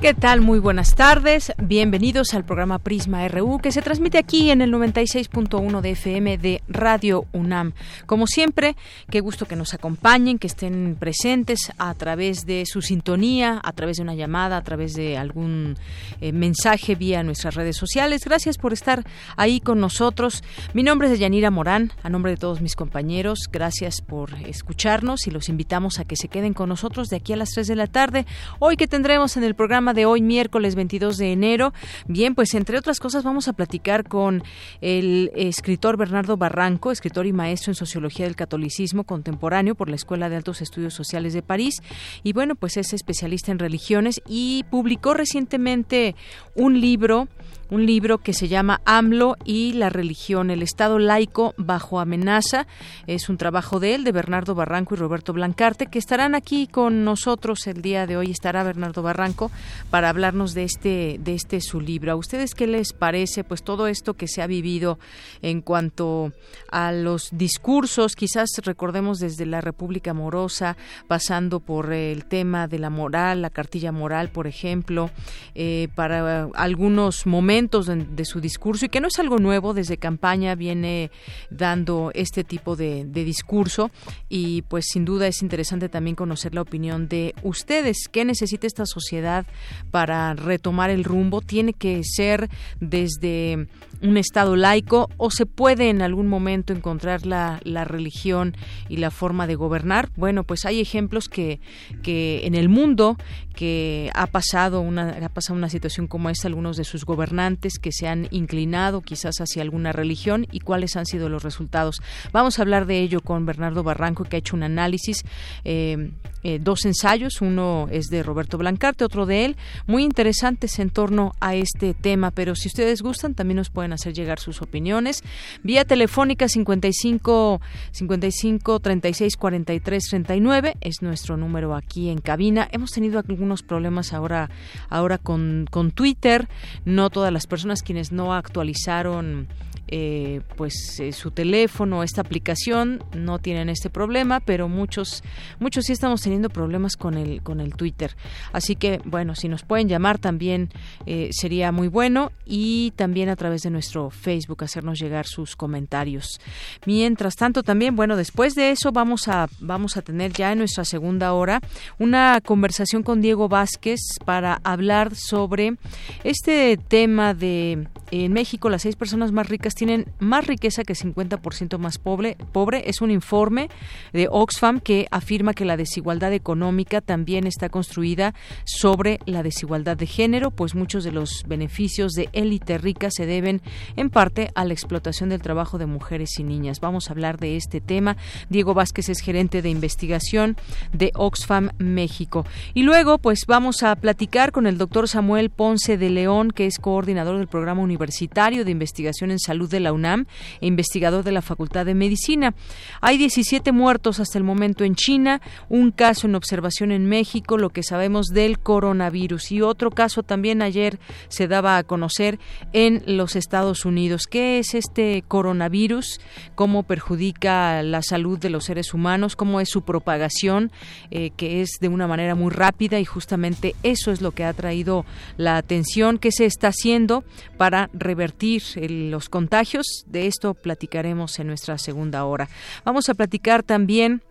¿Qué tal? Muy buenas tardes. Bienvenidos al programa Prisma RU que se transmite aquí en el 96.1 de FM de Radio UNAM. Como siempre, qué gusto que nos acompañen, que estén presentes a través de su sintonía, a través de una llamada, a través de algún eh, mensaje vía nuestras redes sociales. Gracias por estar ahí con nosotros. Mi nombre es Yanira Morán, a nombre de todos mis compañeros, gracias por escucharnos y los invitamos a que se queden con nosotros de aquí a las 3 de la tarde. Hoy que tendremos en el programa de hoy, miércoles 22 de enero. Bien, pues entre otras cosas vamos a platicar con el escritor Bernardo Barranco, escritor y maestro en Sociología del Catolicismo Contemporáneo por la Escuela de Altos Estudios Sociales de París. Y bueno, pues es especialista en religiones y publicó recientemente un libro un libro que se llama AMLO y la religión, el Estado laico bajo amenaza. Es un trabajo de él, de Bernardo Barranco y Roberto Blancarte, que estarán aquí con nosotros el día de hoy. Estará Bernardo Barranco para hablarnos de este, de este su libro. ¿A ustedes qué les parece? Pues todo esto que se ha vivido en cuanto a los discursos, quizás recordemos desde la República Morosa, pasando por el tema de la moral, la cartilla moral, por ejemplo, eh, para algunos momentos de, su discurso y que no es algo nuevo, desde campaña viene dando este tipo de, discurso y pues sin duda es interesante también conocer la opinión de ustedes. ¿Qué necesita esta sociedad para retomar el rumbo? ¿Tiene que ser desde un Estado laico o se puede en algún momento encontrar la, la religión y la forma de gobernar? Bueno, pues hay ejemplos que, que en el mundo que ha pasado una, ha pasado una situación como esta, algunos de sus gobernantes que se han inclinado quizás hacia alguna religión y cuáles han sido los resultados. Vamos a hablar de ello con Bernardo Barranco, que ha hecho un análisis, eh, eh, dos ensayos, uno es de Roberto Blancarte, otro de él, muy interesantes en torno a este tema, pero si ustedes gustan, también nos pueden hacer llegar sus opiniones. Vía telefónica 55 55 36 43 39 es nuestro número aquí en cabina. Hemos tenido algunos problemas ahora ahora con, con Twitter. No todas las personas quienes no actualizaron eh, pues eh, su teléfono, esta aplicación no tienen este problema, pero muchos muchos sí estamos teniendo problemas con el con el Twitter. Así que bueno, si nos pueden llamar también eh, sería muy bueno y también a través de nuestro Facebook hacernos llegar sus comentarios. Mientras tanto también bueno, después de eso vamos a vamos a tener ya en nuestra segunda hora una conversación con Diego Vázquez para hablar sobre este tema de en México las seis personas más ricas tienen más riqueza que 50% más pobre, pobre. Es un informe de Oxfam que afirma que la desigualdad económica también está construida sobre la desigualdad de género, pues muchos de los beneficios de élite rica se deben en parte a la explotación del trabajo de mujeres y niñas. Vamos a hablar de este tema. Diego Vázquez es gerente de investigación de Oxfam México. Y luego, pues vamos a platicar con el doctor Samuel Ponce de León, que es coordinador del programa universitario de investigación en salud de la UNAM e investigador de la Facultad de Medicina. Hay 17 muertos hasta el momento en China, un caso en observación en México, lo que sabemos del coronavirus y otro caso también ayer se daba a conocer en los Estados Unidos. ¿Qué es este coronavirus? ¿Cómo perjudica la salud de los seres humanos? ¿Cómo es su propagación? Eh, que es de una manera muy rápida y justamente eso es lo que ha traído la atención. ¿Qué se está haciendo para revertir los contagios? De esto platicaremos en nuestra segunda hora. Vamos a platicar también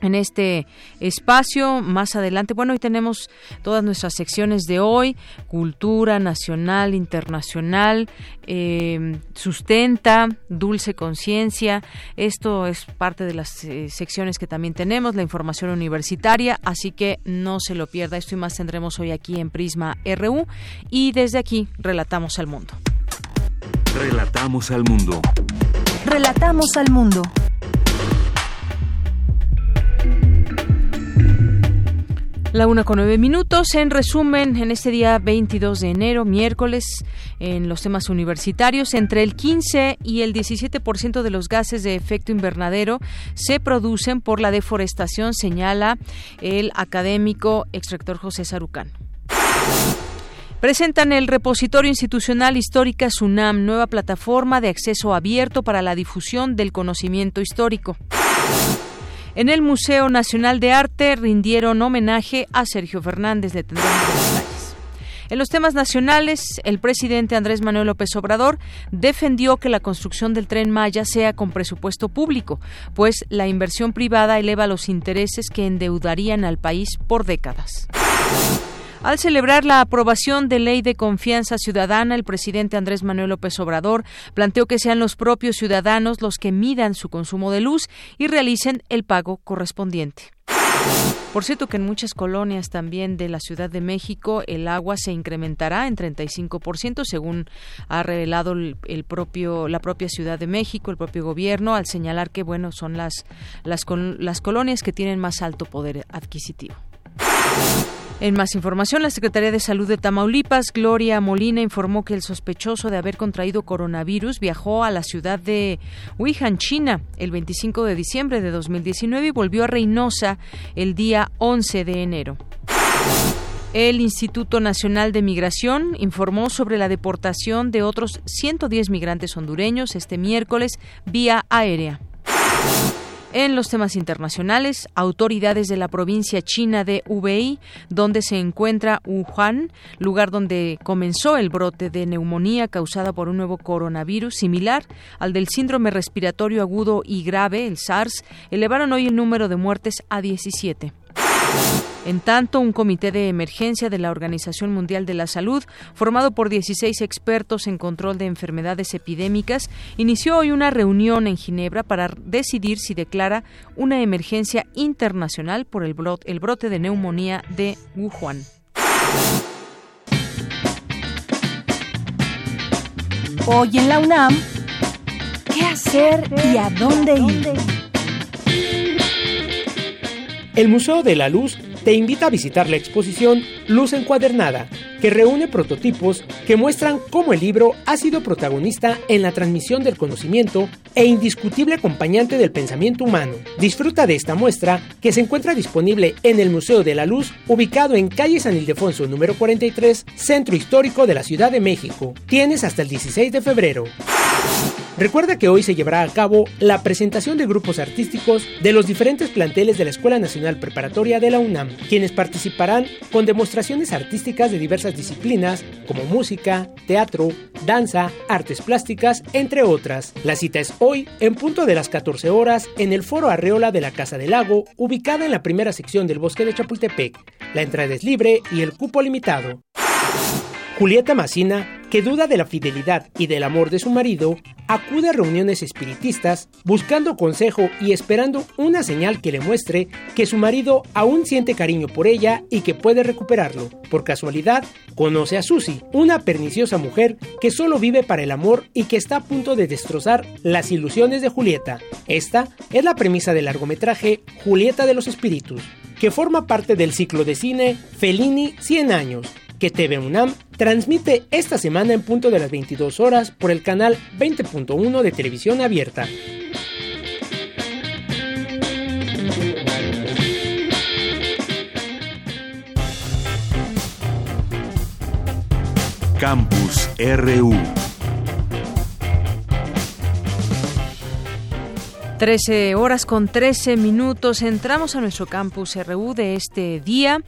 en este espacio. Más adelante, bueno, hoy tenemos todas nuestras secciones de hoy, cultura nacional, internacional, eh, sustenta, dulce conciencia. Esto es parte de las eh, secciones que también tenemos, la información universitaria, así que no se lo pierda. Esto y más tendremos hoy aquí en Prisma RU y desde aquí relatamos al mundo. Relatamos al mundo. Relatamos al mundo. La una con nueve minutos. En resumen, en este día 22 de enero, miércoles, en los temas universitarios, entre el 15 y el 17% de los gases de efecto invernadero se producen por la deforestación, señala el académico extractor José Sarucán. Presentan el repositorio institucional histórica SUNAM, nueva plataforma de acceso abierto para la difusión del conocimiento histórico. En el Museo Nacional de Arte rindieron homenaje a Sergio Fernández. de. En los temas nacionales, el presidente Andrés Manuel López Obrador defendió que la construcción del tren Maya sea con presupuesto público, pues la inversión privada eleva los intereses que endeudarían al país por décadas. Al celebrar la aprobación de ley de confianza ciudadana, el presidente Andrés Manuel López Obrador planteó que sean los propios ciudadanos los que midan su consumo de luz y realicen el pago correspondiente. Por cierto que en muchas colonias también de la Ciudad de México el agua se incrementará en 35% según ha revelado el, propio la propia Ciudad de México, el propio gobierno al señalar que bueno, son las las, las colonias que tienen más alto poder adquisitivo. En más información, la Secretaría de Salud de Tamaulipas, Gloria Molina, informó que el sospechoso de haber contraído coronavirus viajó a la ciudad de Wuhan, China, el 25 de diciembre de 2019 y volvió a Reynosa el día 11 de enero. El Instituto Nacional de Migración informó sobre la deportación de otros 110 migrantes hondureños este miércoles vía aérea. En los temas internacionales, autoridades de la provincia china de Hubei, donde se encuentra Wuhan, lugar donde comenzó el brote de neumonía causada por un nuevo coronavirus similar al del síndrome respiratorio agudo y grave, el SARS, elevaron hoy el número de muertes a 17. En tanto, un comité de emergencia de la Organización Mundial de la Salud, formado por 16 expertos en control de enfermedades epidémicas, inició hoy una reunión en Ginebra para decidir si declara una emergencia internacional por el brote, de neumonía de Wuhan. Hoy en la UNAM, ¿qué hacer y a dónde ir? El Museo de la Luz te invita a visitar la exposición Luz Encuadernada, que reúne prototipos que muestran cómo el libro ha sido protagonista en la transmisión del conocimiento e indiscutible acompañante del pensamiento humano. Disfruta de esta muestra que se encuentra disponible en el Museo de la Luz, ubicado en calle San Ildefonso número 43, Centro Histórico de la Ciudad de México. Tienes hasta el 16 de febrero. Recuerda que hoy se llevará a cabo la presentación de grupos artísticos de los diferentes planteles de la Escuela Nacional Preparatoria de la UNAM, quienes participarán con demostraciones artísticas de diversas disciplinas como música, teatro, danza, artes plásticas, entre otras. La cita es hoy en punto de las 14 horas en el Foro Arreola de la Casa del Lago, ubicada en la primera sección del Bosque de Chapultepec. La entrada es libre y el cupo limitado. Julieta Macina que duda de la fidelidad y del amor de su marido, acude a reuniones espiritistas buscando consejo y esperando una señal que le muestre que su marido aún siente cariño por ella y que puede recuperarlo. Por casualidad, conoce a Susie, una perniciosa mujer que solo vive para el amor y que está a punto de destrozar las ilusiones de Julieta. Esta es la premisa del largometraje Julieta de los Espíritus, que forma parte del ciclo de cine Fellini 100 años que TV UNAM transmite esta semana en punto de las 22 horas por el canal 20.1 de televisión abierta. Campus RU 13 horas con 13 minutos. Entramos a nuestro campus RU de este día.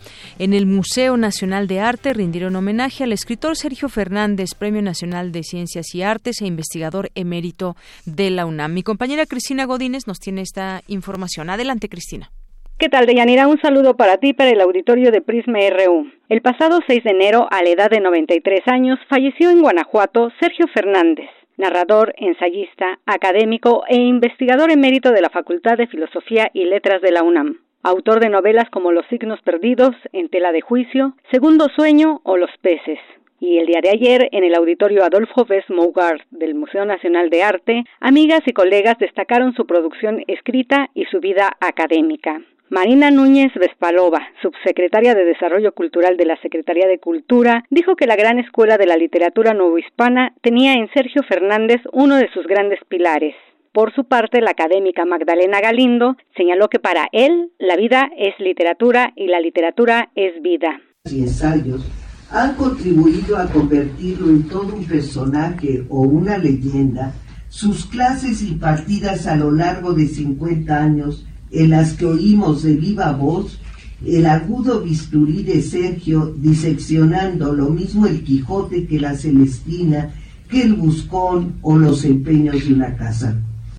En el Museo Nacional de Arte rindieron homenaje al escritor Sergio Fernández, Premio Nacional de Ciencias y Artes e investigador emérito de la UNAM. Mi compañera Cristina Godínez nos tiene esta información. Adelante, Cristina. ¿Qué tal, Deyanira? Un saludo para ti, para el auditorio de Prisma RU. El pasado 6 de enero, a la edad de 93 años, falleció en Guanajuato Sergio Fernández, narrador, ensayista, académico e investigador emérito de la Facultad de Filosofía y Letras de la UNAM. Autor de novelas como Los signos perdidos, En tela de juicio, Segundo sueño o Los peces. Y el día de ayer, en el auditorio Adolfo Bess Mougard del Museo Nacional de Arte, amigas y colegas destacaron su producción escrita y su vida académica. Marina Núñez Vespalova, subsecretaria de Desarrollo Cultural de la Secretaría de Cultura, dijo que la gran escuela de la literatura novohispana tenía en Sergio Fernández uno de sus grandes pilares. Por su parte, la académica Magdalena Galindo señaló que para él la vida es literatura y la literatura es vida. Y ensayos han contribuido a convertirlo en todo un personaje o una leyenda. Sus clases impartidas a lo largo de 50 años en las que oímos de viva voz el agudo bisturí de Sergio diseccionando lo mismo el Quijote que la Celestina, que el Buscón o los empeños de una casa.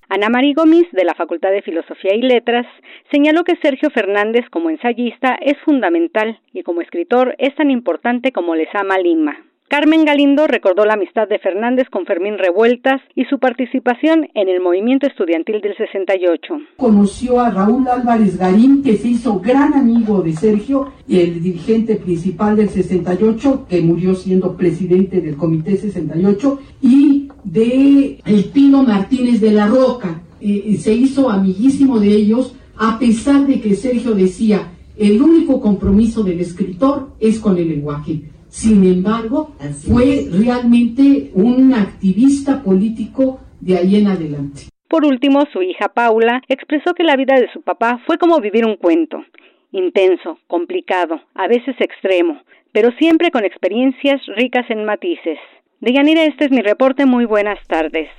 Ana María Gómez, de la Facultad de Filosofía y Letras, señaló que Sergio Fernández como ensayista es fundamental y como escritor es tan importante como les ama Lima. Carmen Galindo recordó la amistad de Fernández con Fermín Revueltas y su participación en el movimiento estudiantil del 68. Conoció a Raúl Álvarez Garín, que se hizo gran amigo de Sergio, el dirigente principal del 68, que murió siendo presidente del Comité 68, y de El Pino Martínez de la Roca. Eh, se hizo amiguísimo de ellos, a pesar de que Sergio decía, el único compromiso del escritor es con el lenguaje. Sin embargo, fue realmente un activista político de ahí en adelante. Por último, su hija Paula expresó que la vida de su papá fue como vivir un cuento, intenso, complicado, a veces extremo, pero siempre con experiencias ricas en matices. Deyanira, este es mi reporte. Muy buenas tardes.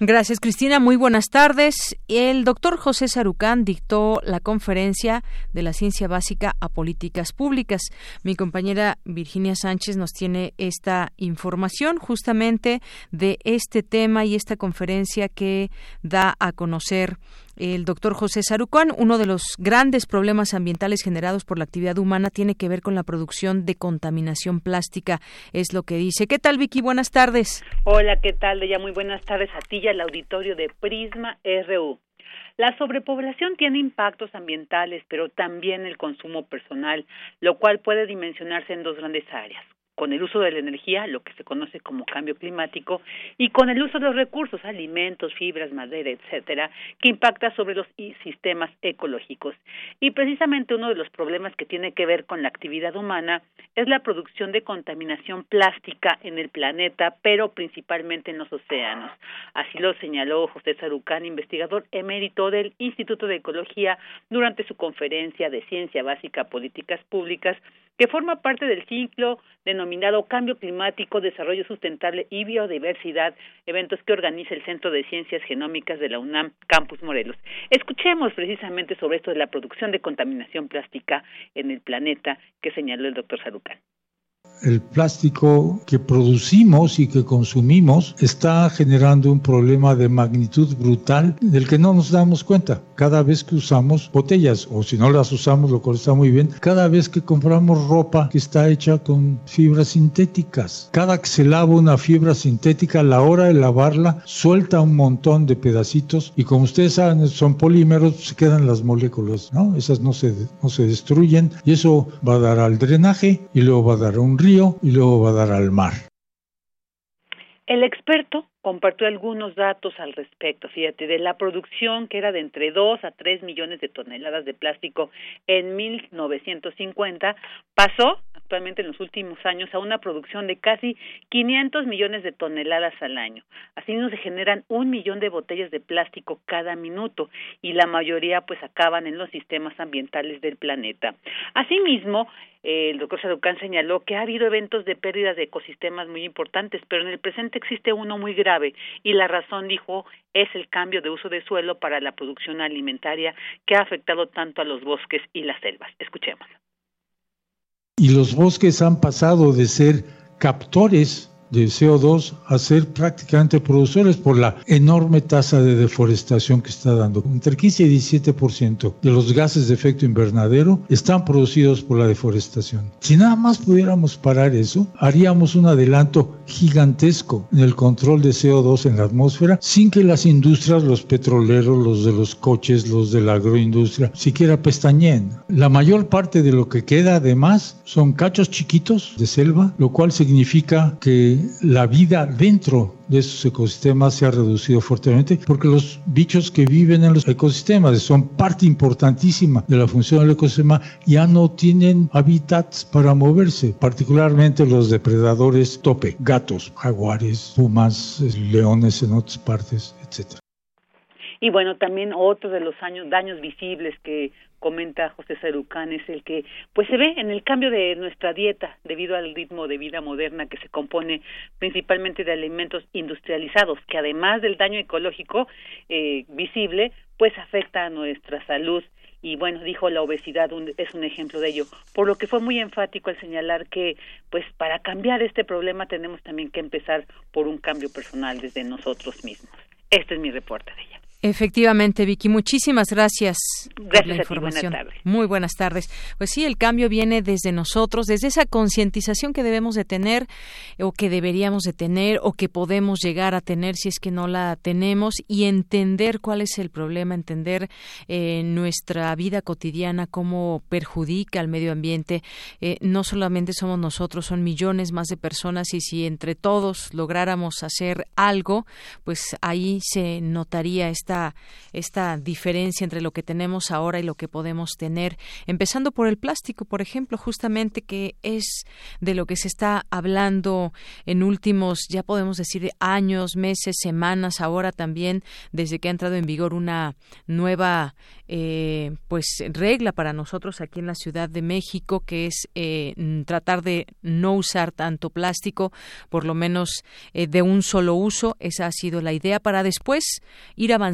Gracias, Cristina. Muy buenas tardes. El doctor José Sarucán dictó la conferencia de la ciencia básica a políticas públicas. Mi compañera Virginia Sánchez nos tiene esta información justamente de este tema y esta conferencia que da a conocer el doctor José Sarucán, uno de los grandes problemas ambientales generados por la actividad humana tiene que ver con la producción de contaminación plástica, es lo que dice. ¿Qué tal, Vicky? Buenas tardes. Hola, ¿qué tal? Ya muy buenas tardes a ti y al auditorio de Prisma RU. La sobrepoblación tiene impactos ambientales, pero también el consumo personal, lo cual puede dimensionarse en dos grandes áreas con el uso de la energía, lo que se conoce como cambio climático, y con el uso de los recursos, alimentos, fibras, madera, etcétera, que impacta sobre los sistemas ecológicos. Y precisamente uno de los problemas que tiene que ver con la actividad humana es la producción de contaminación plástica en el planeta, pero principalmente en los océanos. Así lo señaló José Sarucán, investigador emérito del Instituto de Ecología, durante su conferencia de Ciencia Básica Políticas Públicas que forma parte del ciclo denominado Cambio Climático, Desarrollo Sustentable y Biodiversidad, eventos que organiza el Centro de Ciencias Genómicas de la UNAM Campus Morelos. Escuchemos precisamente sobre esto de la producción de contaminación plástica en el planeta que señaló el doctor Sarucán el plástico que producimos y que consumimos está generando un problema de magnitud brutal del que no nos damos cuenta. Cada vez que usamos botellas, o si no las usamos, lo cual está muy bien, cada vez que compramos ropa que está hecha con fibras sintéticas. Cada que se lava una fibra sintética, a la hora de lavarla, suelta un montón de pedacitos y como ustedes saben, son polímeros, se quedan las moléculas, ¿no? Esas no se, no se destruyen y eso va a dar al drenaje y luego va a dar a un río y luego va a dar al mar. El experto compartió algunos datos al respecto, fíjate, de la producción que era de entre 2 a 3 millones de toneladas de plástico en 1950, pasó actualmente en los últimos años a una producción de casi 500 millones de toneladas al año. Así se generan un millón de botellas de plástico cada minuto y la mayoría pues acaban en los sistemas ambientales del planeta. Asimismo, el doctor Sarucán señaló que ha habido eventos de pérdida de ecosistemas muy importantes, pero en el presente existe uno muy grave y la razón, dijo, es el cambio de uso de suelo para la producción alimentaria que ha afectado tanto a los bosques y las selvas. Escuchemos. Y los bosques han pasado de ser captores de CO2 a ser prácticamente productores por la enorme tasa de deforestación que está dando. Entre 15 y 17% de los gases de efecto invernadero están producidos por la deforestación. Si nada más pudiéramos parar eso, haríamos un adelanto gigantesco en el control de CO2 en la atmósfera sin que las industrias, los petroleros, los de los coches, los de la agroindustria, siquiera pestañeen. La mayor parte de lo que queda además son cachos chiquitos de selva, lo cual significa que la vida dentro de esos ecosistemas se ha reducido fuertemente porque los bichos que viven en los ecosistemas son parte importantísima de la función del ecosistema ya no tienen hábitats para moverse, particularmente los depredadores tope, gatos, jaguares, pumas, leones en otras partes, etcétera. Y bueno, también otro de los años, daños visibles que comenta José Sarucán es el que pues se ve en el cambio de nuestra dieta debido al ritmo de vida moderna que se compone principalmente de alimentos industrializados que además del daño ecológico eh, visible pues afecta a nuestra salud. Y bueno dijo la obesidad es un ejemplo de ello. Por lo que fue muy enfático al señalar que pues para cambiar este problema tenemos también que empezar por un cambio personal desde nosotros mismos. Este es mi reporte de ella Efectivamente, Vicky, muchísimas gracias, gracias por la información. buenas tardes. Muy buenas tardes. Pues sí, el cambio viene desde nosotros, desde esa concientización que debemos de tener o que deberíamos de tener o que podemos llegar a tener si es que no la tenemos y entender cuál es el problema, entender eh, nuestra vida cotidiana cómo perjudica al medio ambiente. Eh, no solamente somos nosotros, son millones más de personas y si entre todos lográramos hacer algo, pues ahí se notaría esta esta, diferencia entre lo que tenemos ahora y lo que podemos tener, empezando por el plástico, por ejemplo, justamente que es de lo que se está hablando en últimos, ya podemos decir, años, meses, semanas, ahora también, desde que ha entrado en vigor una nueva eh, pues regla para nosotros aquí en la Ciudad de México, que es eh, tratar de no usar tanto plástico, por lo menos eh, de un solo uso. Esa ha sido la idea para después ir avanzando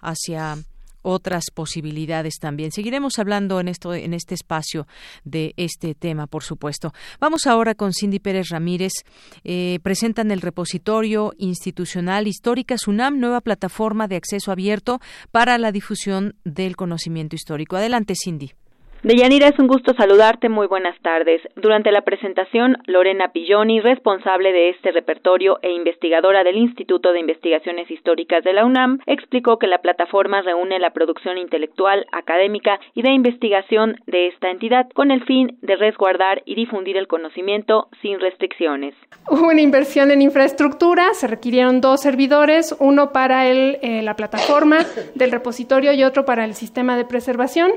hacia otras posibilidades también. Seguiremos hablando en esto en este espacio de este tema, por supuesto. Vamos ahora con Cindy Pérez Ramírez. Eh, presentan el repositorio institucional histórica SUNAM, nueva plataforma de acceso abierto para la difusión del conocimiento histórico. Adelante, Cindy. Deyanira, es un gusto saludarte. Muy buenas tardes. Durante la presentación, Lorena Pilloni, responsable de este repertorio e investigadora del Instituto de Investigaciones Históricas de la UNAM, explicó que la plataforma reúne la producción intelectual, académica y de investigación de esta entidad con el fin de resguardar y difundir el conocimiento sin restricciones. Hubo una inversión en infraestructura, se requirieron dos servidores, uno para el, eh, la plataforma del repositorio y otro para el sistema de preservación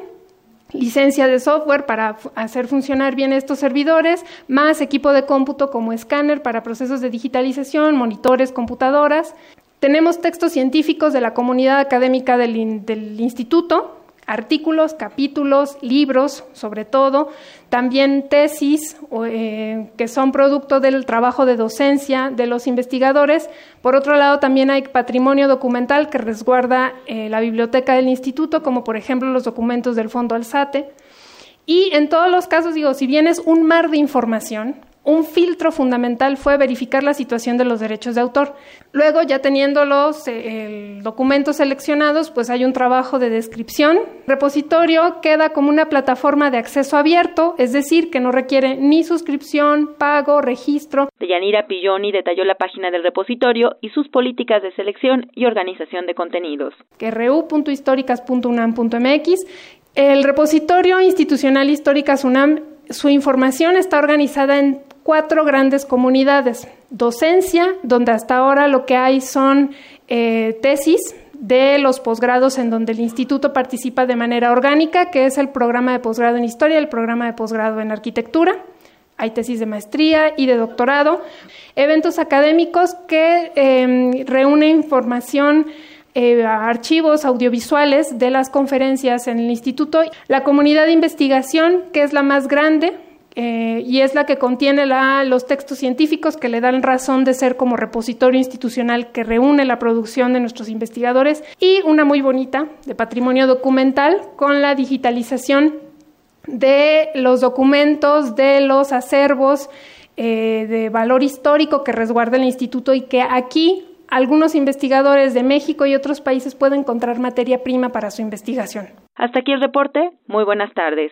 licencia de software para hacer funcionar bien estos servidores, más equipo de cómputo como escáner para procesos de digitalización, monitores, computadoras. Tenemos textos científicos de la comunidad académica del, del instituto, artículos, capítulos, libros, sobre todo, también tesis eh, que son producto del trabajo de docencia de los investigadores. Por otro lado, también hay patrimonio documental que resguarda eh, la biblioteca del instituto, como por ejemplo los documentos del Fondo Alzate. Y en todos los casos, digo, si bien es un mar de información, un filtro fundamental fue verificar la situación de los derechos de autor. Luego, ya teniendo los eh, documentos seleccionados, pues hay un trabajo de descripción. Repositorio queda como una plataforma de acceso abierto, es decir, que no requiere ni suscripción, pago, registro. Deyanira Pilloni detalló la página del repositorio y sus políticas de selección y organización de contenidos. el repositorio institucional Históricas UNAM, su información está organizada en cuatro grandes comunidades. Docencia, donde hasta ahora lo que hay son eh, tesis de los posgrados en donde el instituto participa de manera orgánica, que es el programa de posgrado en historia, el programa de posgrado en arquitectura. Hay tesis de maestría y de doctorado. Eventos académicos que em, reúnen información eh, archivos audiovisuales de las conferencias en el instituto. La comunidad de investigación, que es la más grande, eh, y es la que contiene los textos científicos que le dan razón de ser como repositorio institucional que reúne la producción de nuestros investigadores y una muy bonita de patrimonio documental con la digitalización de los documentos, de los acervos eh, de valor histórico que resguarda el instituto y que aquí algunos investigadores de México y otros países pueden encontrar materia prima para su investigación. Hasta aquí el reporte. Muy buenas tardes.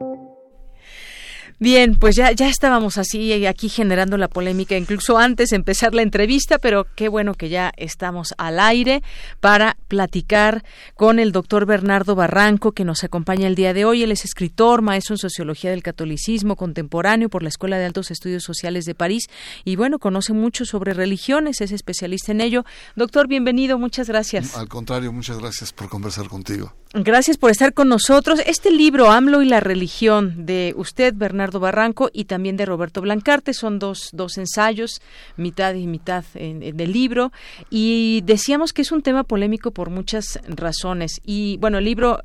Bien, pues ya, ya estábamos así eh, aquí generando la polémica, incluso antes de empezar la entrevista, pero qué bueno que ya estamos al aire para platicar con el doctor Bernardo Barranco, que nos acompaña el día de hoy. Él es escritor, maestro en Sociología del Catolicismo Contemporáneo por la Escuela de Altos Estudios Sociales de París y bueno, conoce mucho sobre religiones, es especialista en ello. Doctor, bienvenido, muchas gracias. Al contrario, muchas gracias por conversar contigo. Gracias por estar con nosotros. Este libro, AMLO y la religión, de usted, Bernardo Barranco, y también de Roberto Blancarte, son dos, dos ensayos, mitad y mitad del libro. Y decíamos que es un tema polémico por muchas razones. Y bueno, el libro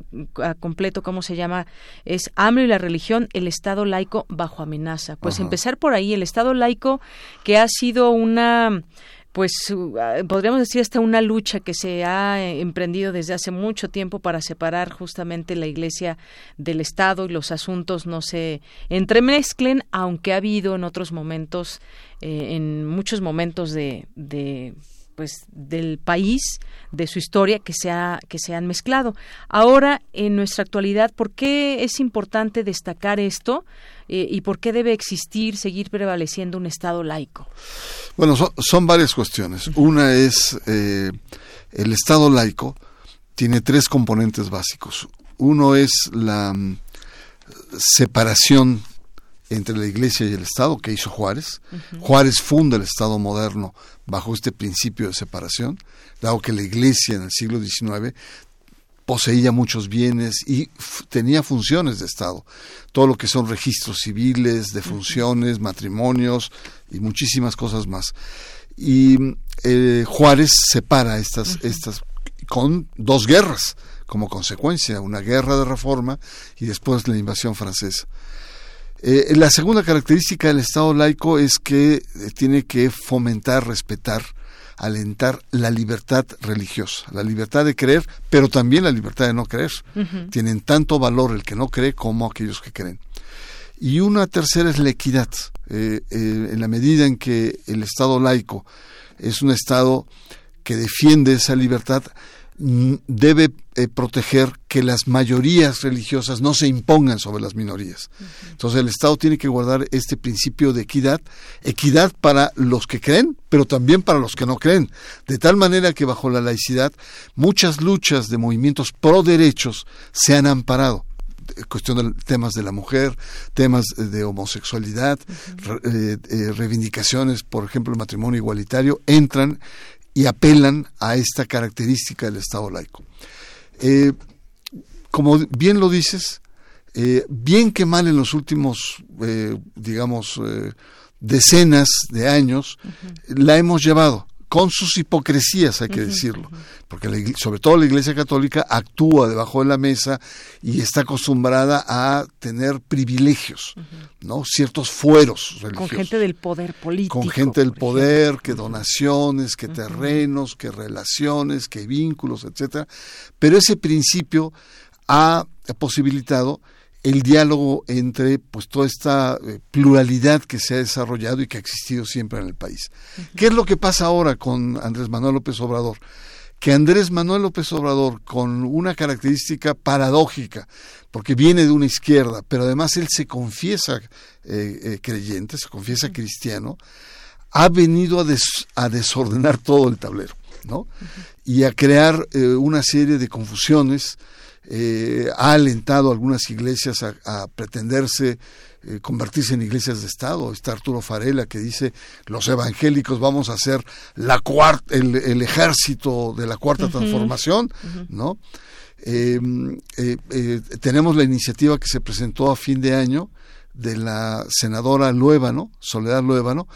completo, ¿cómo se llama? Es AMLO y la religión, el Estado laico bajo amenaza. Pues empezar por ahí, el Estado laico que ha sido una pues ah, podríamos decir hasta una lucha que se ha eh, emprendido desde hace mucho tiempo para separar justamente la Iglesia del Estado y los asuntos no se entremezclen, aunque ha habido en otros momentos, eh, en muchos momentos de, de pues del país, de su historia que se ha, que se han mezclado. Ahora, en nuestra actualidad, ¿por qué es importante destacar esto? Eh, y por qué debe existir, seguir prevaleciendo un Estado laico? Bueno, son, varias cuestiones. Una es eh, el Estado laico tiene tres componentes básicos. Uno es la mm, separación entre la Iglesia y el Estado que hizo Juárez. Juárez funda el Estado moderno bajo este principio de separación, dado que la Iglesia en el siglo XIX poseía muchos bienes y tenía funciones de Estado. Todo lo que son registros civiles, defunciones, matrimonios y muchísimas cosas más. Y eh, Juárez separa estas, estas con dos guerras como consecuencia, una guerra de reforma y después la invasión francesa. Eh, la segunda característica del Estado laico es que eh, tiene que fomentar, respetar alentar la libertad religiosa, la libertad de creer, pero también la libertad de no creer. Tienen tanto valor el que no cree como aquellos que creen. Y una tercera es la equidad. Eh, eh, en la medida en que el Estado laico es un Estado que defiende esa libertad, debe eh, proteger que las mayorías religiosas no se impongan sobre las minorías. Entonces el Estado tiene que guardar este principio de equidad, equidad para los que creen, pero también para los que no creen, de tal manera que bajo la laicidad muchas luchas de movimientos pro derechos se han amparado. Cuestión de temas de la mujer, temas de homosexualidad, eh, eh, reivindicaciones, por ejemplo, el matrimonio igualitario, entran y apelan a esta característica del Estado laico. Eh, como bien lo dices, eh, bien que mal en los últimos, eh, digamos, decenas de años, la hemos llevado con sus hipocresías, hay que decirlo, porque sobre todo la Iglesia Católica actúa debajo de la mesa y está acostumbrada a tener privilegios, ¿no? Ciertos fueros religiosos. Con gente del poder político. Con gente del poder, que donaciones, que terrenos, que relaciones, que vínculos, etcétera. Pero ese principio ha posibilitado el diálogo entre pues toda esta eh, pluralidad que se ha desarrollado y que ha existido siempre en el país. ¿Qué es lo que pasa ahora con Andrés Manuel López Obrador? Que Andrés Manuel López Obrador, con una característica paradójica, porque viene de una izquierda, pero además él se confiesa eh, eh, creyente, se confiesa cristiano, ha venido a, desordenar todo el tablero, ¿no? Y a crear una serie de confusiones, eh, ha alentado a algunas iglesias a, pretenderse eh, convertirse en iglesias de Estado. Está Arturo Farela que dice los evangélicos vamos a hacer la cuarta, el, ejército de la cuarta transformación, ¿no? Eh, tenemos la iniciativa que se presentó a fin de año de la senadora Luébano, Soledad Luébano,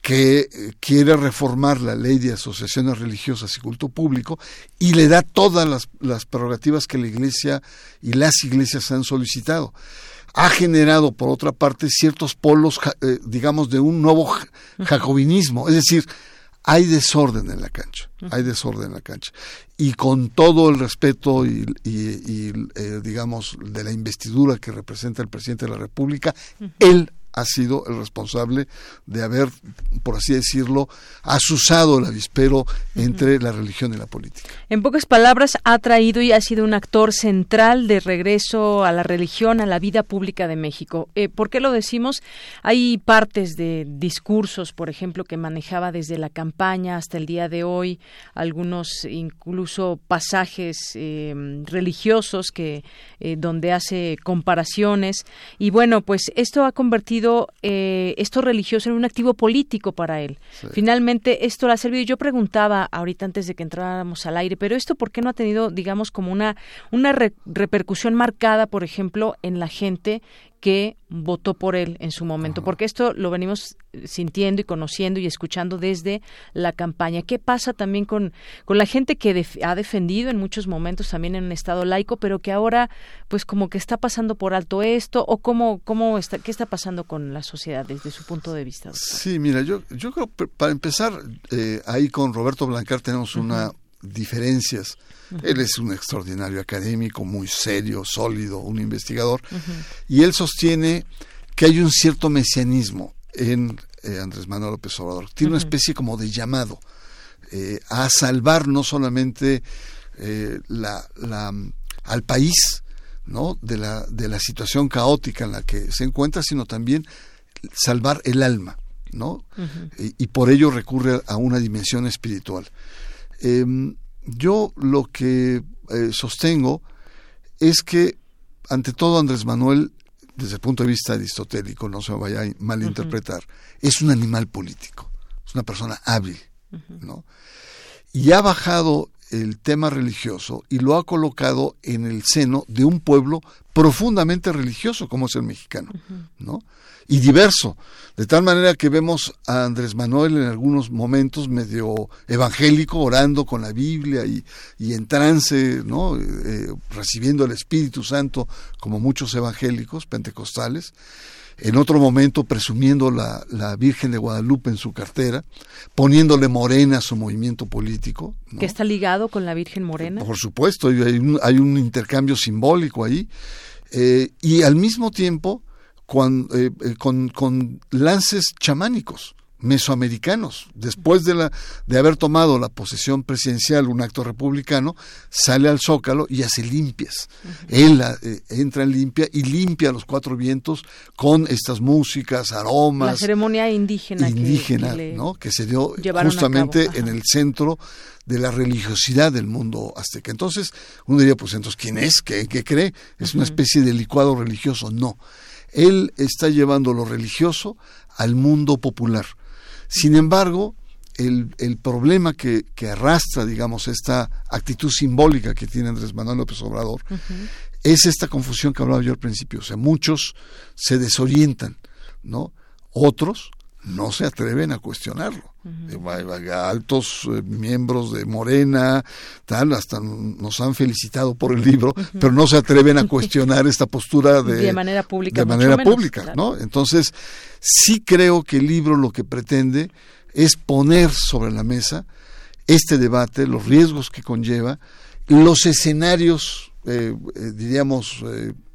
que eh, quiere reformar la ley de asociaciones religiosas y culto público y le da todas las, las prerrogativas que la Iglesia y las iglesias han solicitado ha generado, por otra parte, ciertos polos, eh, digamos, de un nuevo jacobinismo. Es decir, hay desorden en la cancha, hay desorden en la cancha. Y con todo el respeto y, eh, digamos, de la investidura que representa el presidente de la República, él ha sido el responsable de haber, por así decirlo, asusado el avispero entre la religión y la política. En pocas palabras, ha traído y ha sido un actor central de regreso a la religión, a la vida pública de México. Eh, ¿Por qué lo decimos? Hay partes de discursos, por ejemplo, que manejaba desde la campaña hasta el día de hoy, algunos incluso pasajes eh, religiosos que eh, donde hace comparaciones. Y bueno, pues esto ha convertido eh, esto religioso en un activo político para él. Finalmente, esto le ha servido. Yo preguntaba ahorita antes de que entráramos al aire, pero esto, ¿por qué no ha tenido, digamos, como una, una repercusión marcada, por ejemplo, en la gente que votó por él en su momento, porque esto lo venimos sintiendo y conociendo y escuchando desde la campaña. ¿Qué pasa también con, con la gente que ha defendido en muchos momentos también en un estado laico, pero que ahora pues como que está pasando por alto esto o cómo, cómo está, qué está pasando con la sociedad desde su punto de vista? Sí, mira, yo, yo creo, para empezar, eh, ahí con Roberto Blancar tenemos una diferencias. Él es un extraordinario académico, muy serio, sólido, un investigador, y él sostiene que hay un cierto mesianismo en eh, Andrés Manuel López Obrador. Tiene una especie como de llamado eh, a salvar no solamente eh, la, la, al país ¿no? de, la, de la situación caótica en la que se encuentra, sino también salvar el alma. ¿no? y, por ello recurre a una dimensión espiritual. Em, yo lo que eh, sostengo es que, ante todo, Andrés Manuel, desde el punto de vista aristotélico, no se vaya a malinterpretar, es un animal político, es una persona hábil, ¿no? Y ha bajado el tema religioso y lo ha colocado en el seno de un pueblo profundamente religioso como es el mexicano, ¿no? Y diverso, de tal manera que vemos a Andrés Manuel en algunos momentos medio evangélico, orando con la Biblia y, en trance, ¿no? Eh, recibiendo el Espíritu Santo como muchos evangélicos pentecostales, en otro momento presumiendo la, la, Virgen de Guadalupe en su cartera, poniéndole morena a su movimiento político. ¿Que está ligado con la Virgen Morena? Por supuesto, hay un, hay un intercambio simbólico ahí. Eh, y al mismo tiempo eh, eh, con, con lances chamánicos mesoamericanos. Después de, la, de haber tomado la posesión presidencial, un acto republicano, sale al Zócalo y hace limpias. Él eh, entra en limpia y limpia los cuatro vientos con estas músicas, aromas. La ceremonia indígena. Indígena, que, ¿no? Que se dio justamente en el centro de la religiosidad del mundo azteca. Entonces, uno diría, pues entonces, ¿quién es? ¿Qué, qué cree? ¿Es una especie de licuado religioso? No. Él está llevando lo religioso al mundo popular sin embargo, el, el problema que, que, arrastra, digamos, esta actitud simbólica que tiene Andrés Manuel López Obrador es esta confusión que hablaba yo al principio. O sea, muchos se desorientan, ¿no? Otros no se atreven a cuestionarlo. Altos eh, miembros de Morena, tal, hasta nos han felicitado por el libro, pero no se atreven a cuestionar esta postura de, de manera pública. De manera pública, ¿no? Entonces, sí creo que el libro lo que pretende es poner sobre la mesa este debate, los riesgos que conlleva, los escenarios, eh, eh, diríamos,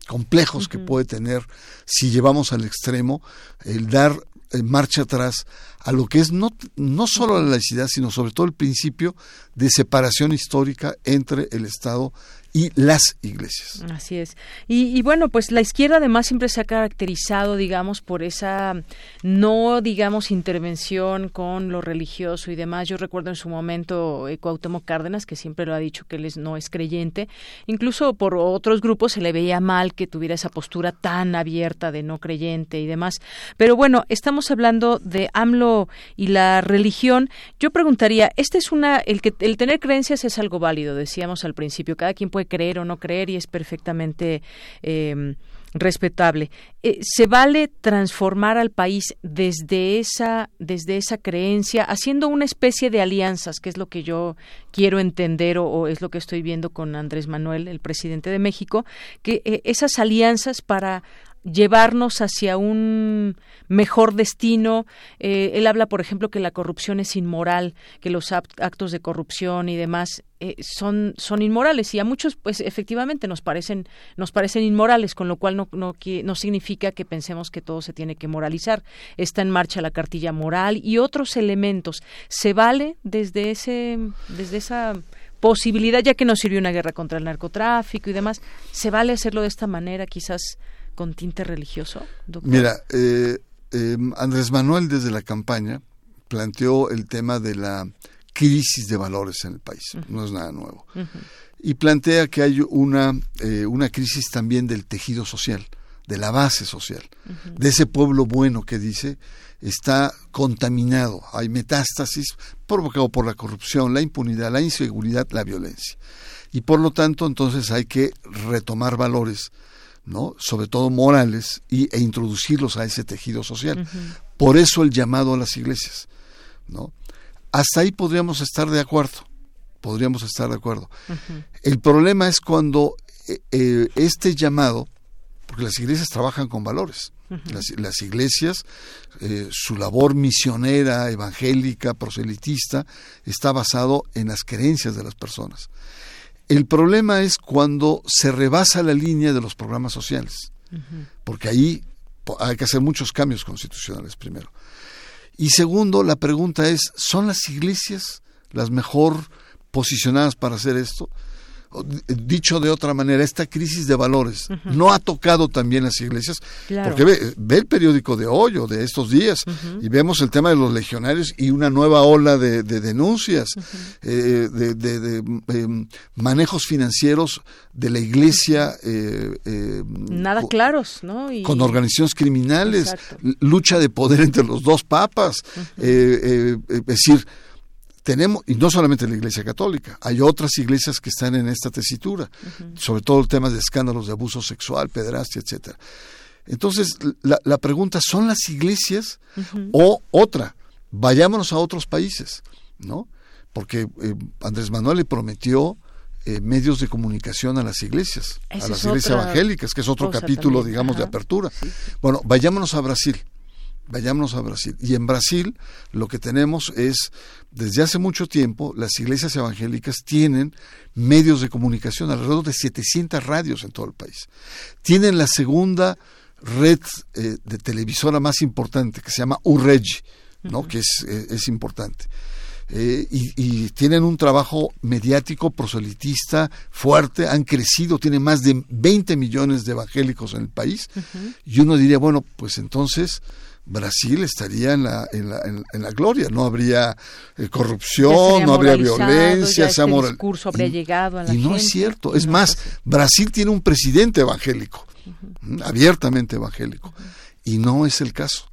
complejos que puede tener si llevamos al extremo el dar marcha atrás a lo que es no, no solo la laicidad, sino sobre todo el principio de separación histórica entre el Estado y las iglesias. Así es. Y, bueno, pues la izquierda además siempre se ha caracterizado, digamos, por esa no, digamos, intervención con lo religioso y demás. Yo recuerdo en su momento eh, Cárdenas, que siempre lo ha dicho que él no es creyente. Incluso por otros grupos se le veía mal que tuviera esa postura tan abierta de no creyente y demás. Pero bueno, estamos hablando de AMLO y la religión. Yo preguntaría, este es una, el que el tener creencias es algo válido, decíamos al principio. Cada quien puede creer o no creer y es perfectamente eh, respetable. Eh, ¿Se vale transformar al país desde esa, desde esa creencia, haciendo una especie de alianzas, que es lo que yo quiero entender o, es lo que estoy viendo con Andrés Manuel, el presidente de México, que eh, esas alianzas para llevarnos hacia un mejor destino. Eh, él habla, por ejemplo, que la corrupción es inmoral, que los actos de corrupción y demás eh, son, son inmorales y a muchos, pues efectivamente nos parecen, nos parecen inmorales, con lo cual no, no, no significa que pensemos que todo se tiene que moralizar. Está en marcha la cartilla moral y otros elementos. ¿Se vale desde, ese, desde esa posibilidad, ya que nos sirvió una guerra contra el narcotráfico y demás, ¿se vale hacerlo de esta manera, quizás con tinte religioso? Mira, eh, eh, Andrés Manuel desde la campaña planteó el tema de la crisis de valores en el país, no es nada nuevo. Y plantea que hay una, eh, una crisis también del tejido social, de la base social, de ese pueblo bueno que dice está contaminado, hay metástasis provocado por la corrupción, la impunidad, la inseguridad, la violencia. Y por lo tanto, entonces hay que retomar valores ¿no? sobre todo morales, y, e introducirlos a ese tejido social. Por eso el llamado a las iglesias. ¿no? Hasta ahí podríamos estar de acuerdo, podríamos estar de acuerdo. El problema es cuando eh, eh, este llamado, porque las iglesias trabajan con valores, las, iglesias, eh, su labor misionera, evangélica, proselitista, está basado en las creencias de las personas. El problema es cuando se rebasa la línea de los programas sociales, porque ahí hay que hacer muchos cambios constitucionales primero. Y segundo, la pregunta es, ¿son las iglesias las mejor posicionadas para hacer esto? Dicho de otra manera, esta crisis de valores no ha tocado también las iglesias, porque ve, el periódico de hoy o de estos días y vemos el tema de los legionarios y una nueva ola de, denuncias, eh, de, em, manejos financieros de la iglesia. Eh, eh, Nada claros, ¿no? Con organizaciones criminales, lucha de poder entre los dos papas, es decir, tenemos, y no solamente la Iglesia Católica, hay otras iglesias que están en esta tesitura, sobre todo el tema de escándalos de abuso sexual, pederastia, etcétera. Entonces, la, pregunta, ¿son las iglesias o otra? Vayámonos a otros países, ¿no? Porque eh, Andrés Manuel le prometió eh, medios de comunicación a las iglesias, a las iglesias evangélicas, que es otro capítulo, digamos, de apertura. Bueno, vayámonos a Brasil. Vayámonos a Brasil. Y en Brasil lo que tenemos es, desde hace mucho tiempo, las iglesias evangélicas tienen medios de comunicación, alrededor de 700 radios en todo el país. Tienen la segunda red eh, de televisora más importante, que se llama UREGI, ¿no? que es, eh, es importante. Eh, y, tienen un trabajo mediático proselitista fuerte, han crecido, tienen más de 20 millones de evangélicos en el país. Y uno diría, bueno, pues entonces Brasil estaría en la, en la, en, la gloria, no habría eh, corrupción, no habría violencia, se este discurso habría llegado a la y no es cierto, es más, Brasil tiene un presidente evangélico, abiertamente evangélico, y no es el caso.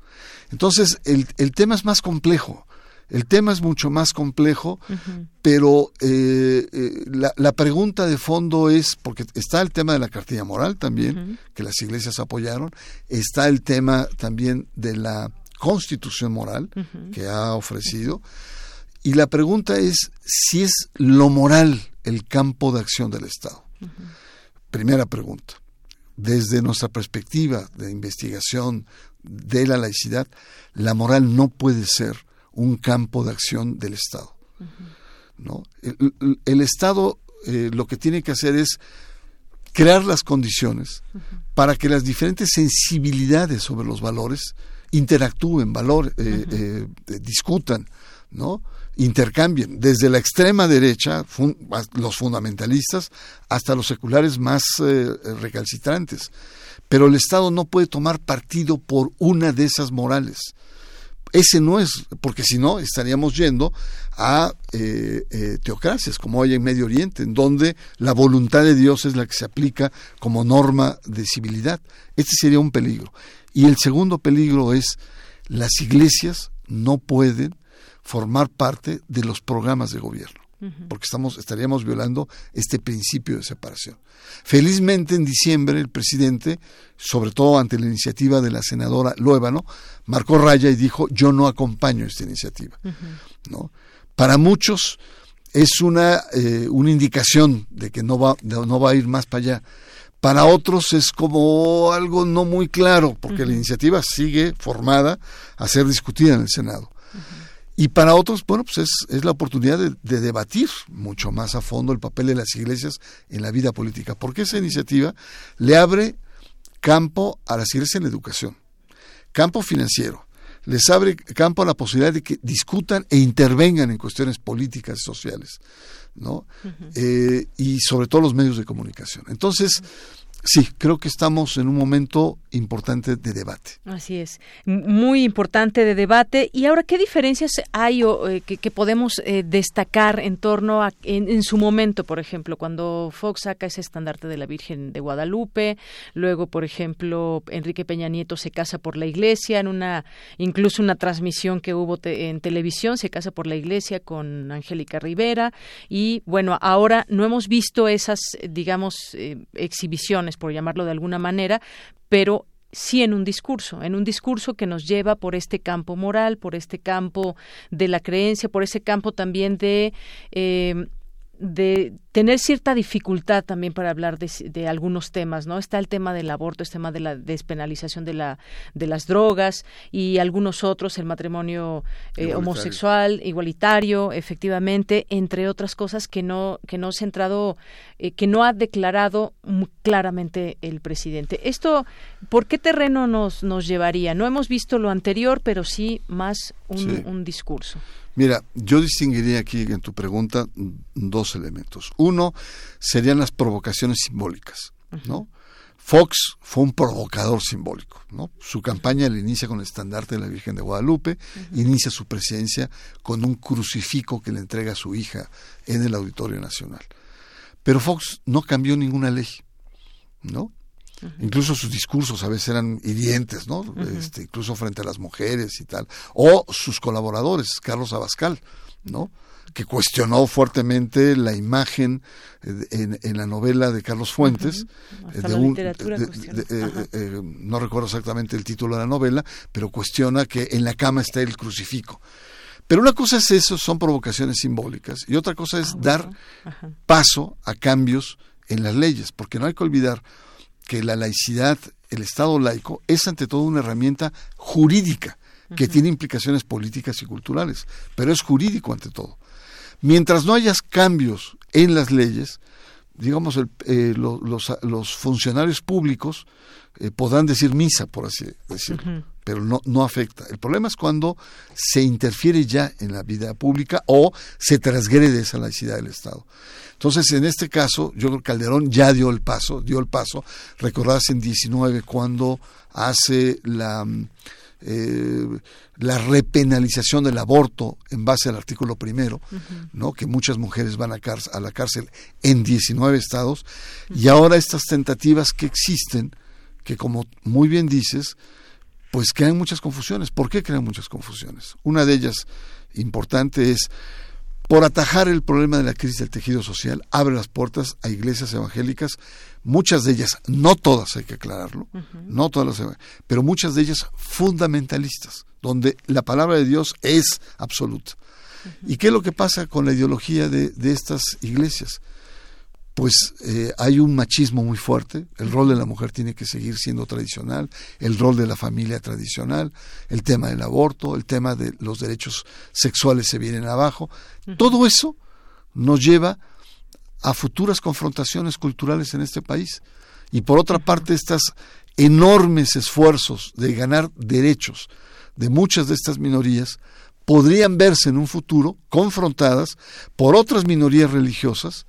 Entonces, el, el tema es más complejo. El tema es mucho más complejo, pero eh, eh, la, pregunta de fondo es, porque está el tema de la cartilla moral también, que las iglesias apoyaron, está el tema también de la constitución moral que ha ofrecido, y la pregunta es si es lo moral el campo de acción del Estado. Primera pregunta. Desde nuestra perspectiva de investigación de la laicidad, la moral no puede ser un campo de acción del Estado. ¿no? El, Estado eh, lo que tiene que hacer es crear las condiciones para que las diferentes sensibilidades sobre los valores interactúen, valor, eh, eh, discutan, ¿no? intercambien, desde la extrema derecha, los fundamentalistas, hasta los seculares más recalcitrantes. Pero el Estado no puede tomar partido por una de esas morales. Ese no es, porque si no estaríamos yendo a eh, eh, teocracias como hay en Medio Oriente, en donde la voluntad de Dios es la que se aplica como norma de civilidad. Este sería un peligro. Y el segundo peligro es las iglesias no pueden formar parte de los programas de gobierno. Porque estamos, estaríamos violando este principio de separación. Felizmente en diciembre el presidente, sobre todo ante la iniciativa de la senadora Luébano, marcó raya y dijo yo no acompaño esta iniciativa. ¿no? Para muchos es una, eh, una indicación de que no va, no va a ir más para allá. Para otros es como algo no muy claro, porque la iniciativa sigue formada a ser discutida en el Senado. Y para otros, bueno, pues es, es la oportunidad de, de, debatir mucho más a fondo el papel de las iglesias en la vida política, porque esa iniciativa le abre campo a las iglesias en la educación, campo financiero, les abre campo a la posibilidad de que discutan e intervengan en cuestiones políticas y sociales, ¿no? eh, y sobre todo los medios de comunicación. Entonces, Sí, creo que estamos en un momento importante de debate. Así es, muy importante de debate. Y ahora, ¿qué diferencias hay o, eh, que, podemos eh, destacar en torno a, en, en, su momento, por ejemplo, cuando Fox saca ese estandarte de la Virgen de Guadalupe, luego, por ejemplo, Enrique Peña Nieto se casa por la iglesia, en una, incluso una transmisión que hubo en televisión, se casa por la iglesia con Angélica Rivera, y bueno, ahora no hemos visto esas, digamos, eh, exhibiciones por llamarlo de alguna manera, pero sí en un discurso, en un discurso que nos lleva por este campo moral, por este campo de la creencia, por ese campo también de eh, de tener cierta dificultad también para hablar de, de, algunos temas, ¿no? Está el tema del aborto, el tema de la despenalización de la de las drogas y algunos otros, el matrimonio eh, homosexual, igualitario, efectivamente, entre otras cosas que no que no se ha entrado, eh, que no ha declarado claramente el presidente. Esto, ¿por qué terreno nos nos llevaría? No hemos visto lo anterior, pero sí más un, sí. un discurso. Mira, yo distinguiría aquí en tu pregunta dos elementos. Uno serían las provocaciones simbólicas, ¿no? Fox fue un provocador simbólico, ¿no? Su campaña le inicia con el estandarte de la Virgen de Guadalupe, uh -huh. inicia su presidencia con un crucifijo que le entrega a su hija en el Auditorio Nacional. Pero Fox no cambió ninguna ley, ¿no? Uh -huh. Incluso sus discursos a veces eran hirientes, ¿no? Uh -huh. este, incluso frente a las mujeres y tal. O sus colaboradores, Carlos Abascal, ¿no? que cuestionó fuertemente la imagen en, en la novela de Carlos Fuentes. Uh -huh. de un, de, de, eh, eh, no recuerdo exactamente el título de la novela, pero cuestiona que en la cama está el crucifijo. Pero una cosa es eso, son provocaciones simbólicas, y otra cosa es ah, dar paso a cambios en las leyes, porque no hay que olvidar que la laicidad, el Estado laico, es ante todo una herramienta jurídica que tiene implicaciones políticas y culturales, pero es jurídico ante todo. Mientras no haya cambios en las leyes, digamos, el, eh, lo, los, los, funcionarios públicos eh, podrán decir misa, por así decirlo, uh -huh. pero no, no afecta. El problema es cuando se interfiere ya en la vida pública o se transgrede esa laicidad del Estado. Entonces, en este caso, yo creo que Calderón ya dio el paso, dio el paso. Recordás en 19 cuando hace la eh, la repenalización del aborto en base al artículo primero, uh -huh. ¿no? que muchas mujeres van a, a, la cárcel en 19 estados, uh -huh. y ahora estas tentativas que existen, que como muy bien dices, pues crean muchas confusiones. ¿Por qué crean muchas confusiones? Una de ellas importante es por atajar el problema de la crisis del tejido social, abre las puertas a iglesias evangélicas, muchas de ellas, no todas hay que aclararlo, uh -huh. no todas las, pero muchas de ellas fundamentalistas, donde la palabra de Dios es absoluta. Uh -huh. ¿Y qué es lo que pasa con la ideología de, de estas iglesias? Pues eh, hay un machismo muy fuerte, el rol de la mujer tiene que seguir siendo tradicional, el rol de la familia tradicional, el tema del aborto, el tema de los derechos sexuales se vienen abajo. Uh -huh. Todo eso nos lleva a futuras confrontaciones culturales en este país. Y por otra parte, estos enormes esfuerzos de ganar derechos de muchas de estas minorías podrían verse en un futuro confrontadas por otras minorías religiosas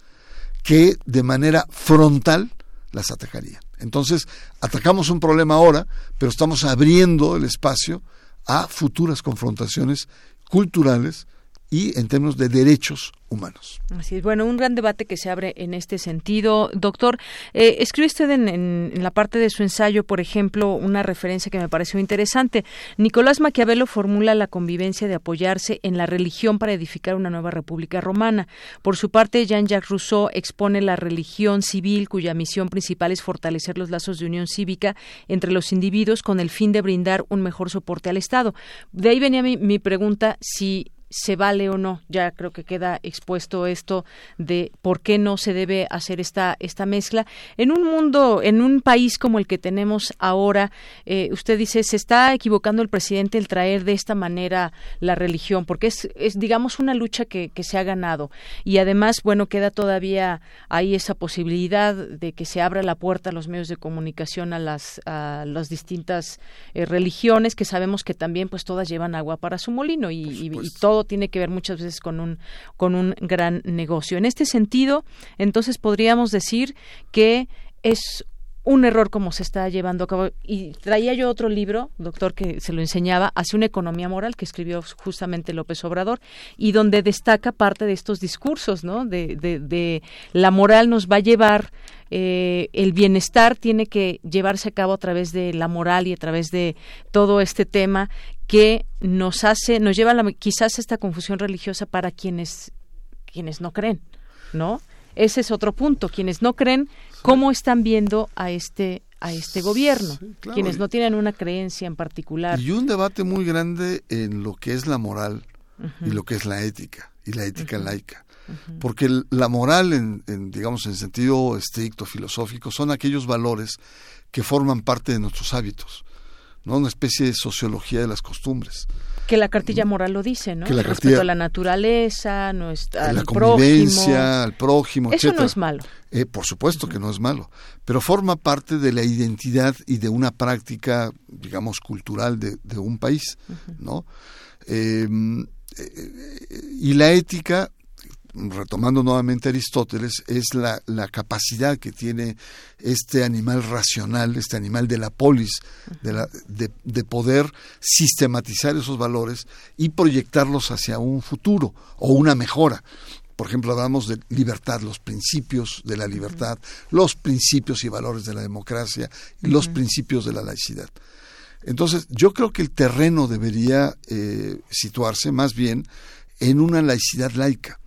que de manera frontal las atacarían. Entonces, atacamos un problema ahora, pero estamos abriendo el espacio a futuras confrontaciones culturales y en términos de derechos humanos. Así es. Bueno, un gran debate que se abre en este sentido. Doctor, eh, escribe usted en, la parte de su ensayo, por ejemplo, una referencia que me pareció interesante. Nicolás Maquiavelo formula la convivencia de apoyarse en la religión para edificar una nueva república romana. Por su parte, Jean-Jacques Rousseau expone la religión civil cuya misión principal es fortalecer los lazos de unión cívica entre los individuos con el fin de brindar un mejor soporte al Estado. De ahí venía mi, mi pregunta si se vale o no. Ya creo que queda expuesto esto de por qué no se debe hacer esta esta mezcla en un mundo, en un país como el que tenemos ahora. Eh, usted dice se está equivocando el presidente el traer de esta manera la religión, porque es, es digamos una lucha que, que se ha ganado y además bueno queda todavía ahí esa posibilidad de que se abra la puerta a los medios de comunicación a las a las distintas eh, religiones que sabemos que también pues todas llevan agua para su molino y, y todo tiene que ver muchas veces con un, con un gran negocio. En este sentido, entonces podríamos decir que es un error como se está llevando a cabo. Y traía yo otro libro, doctor, que se lo enseñaba, hacia una economía moral, que escribió justamente López Obrador, y donde destaca parte de estos discursos, ¿no? De, de, la moral nos va a llevar, eh, el bienestar tiene que llevarse a cabo a través de la moral y a través de todo este tema que nos hace, nos lleva a la, quizás esta confusión religiosa para quienes, quienes no creen, ¿no? Ese es otro punto. Quienes no creen, ¿cómo están viendo a este a este gobierno, quienes no tienen una creencia en particular. Y un debate muy grande en lo que es la moral y lo que es la ética, y la ética laica. Porque la moral, en, en, digamos, en sentido estricto, filosófico, son aquellos valores que forman parte de nuestros hábitos. ¿No? Una especie de sociología de las costumbres. Que la cartilla moral lo dice, ¿no? Que la Respecto a la naturaleza, nuestra, la convivencia, al prójimo, Eso no es malo. Eh, por supuesto que no es malo, pero forma parte de la identidad y de una práctica, digamos, cultural de, de un país, ¿no? Em, eh, y la ética retomando nuevamente Aristóteles, es la, la, capacidad que tiene este animal racional, este animal de la polis, de, la, de, de, poder sistematizar esos valores y proyectarlos hacia un futuro o una mejora. Por ejemplo, hablamos de libertad, los principios de la libertad, los principios y valores de la democracia, y los principios de la laicidad. Entonces, yo creo que el terreno debería eh, situarse más bien en una laicidad laica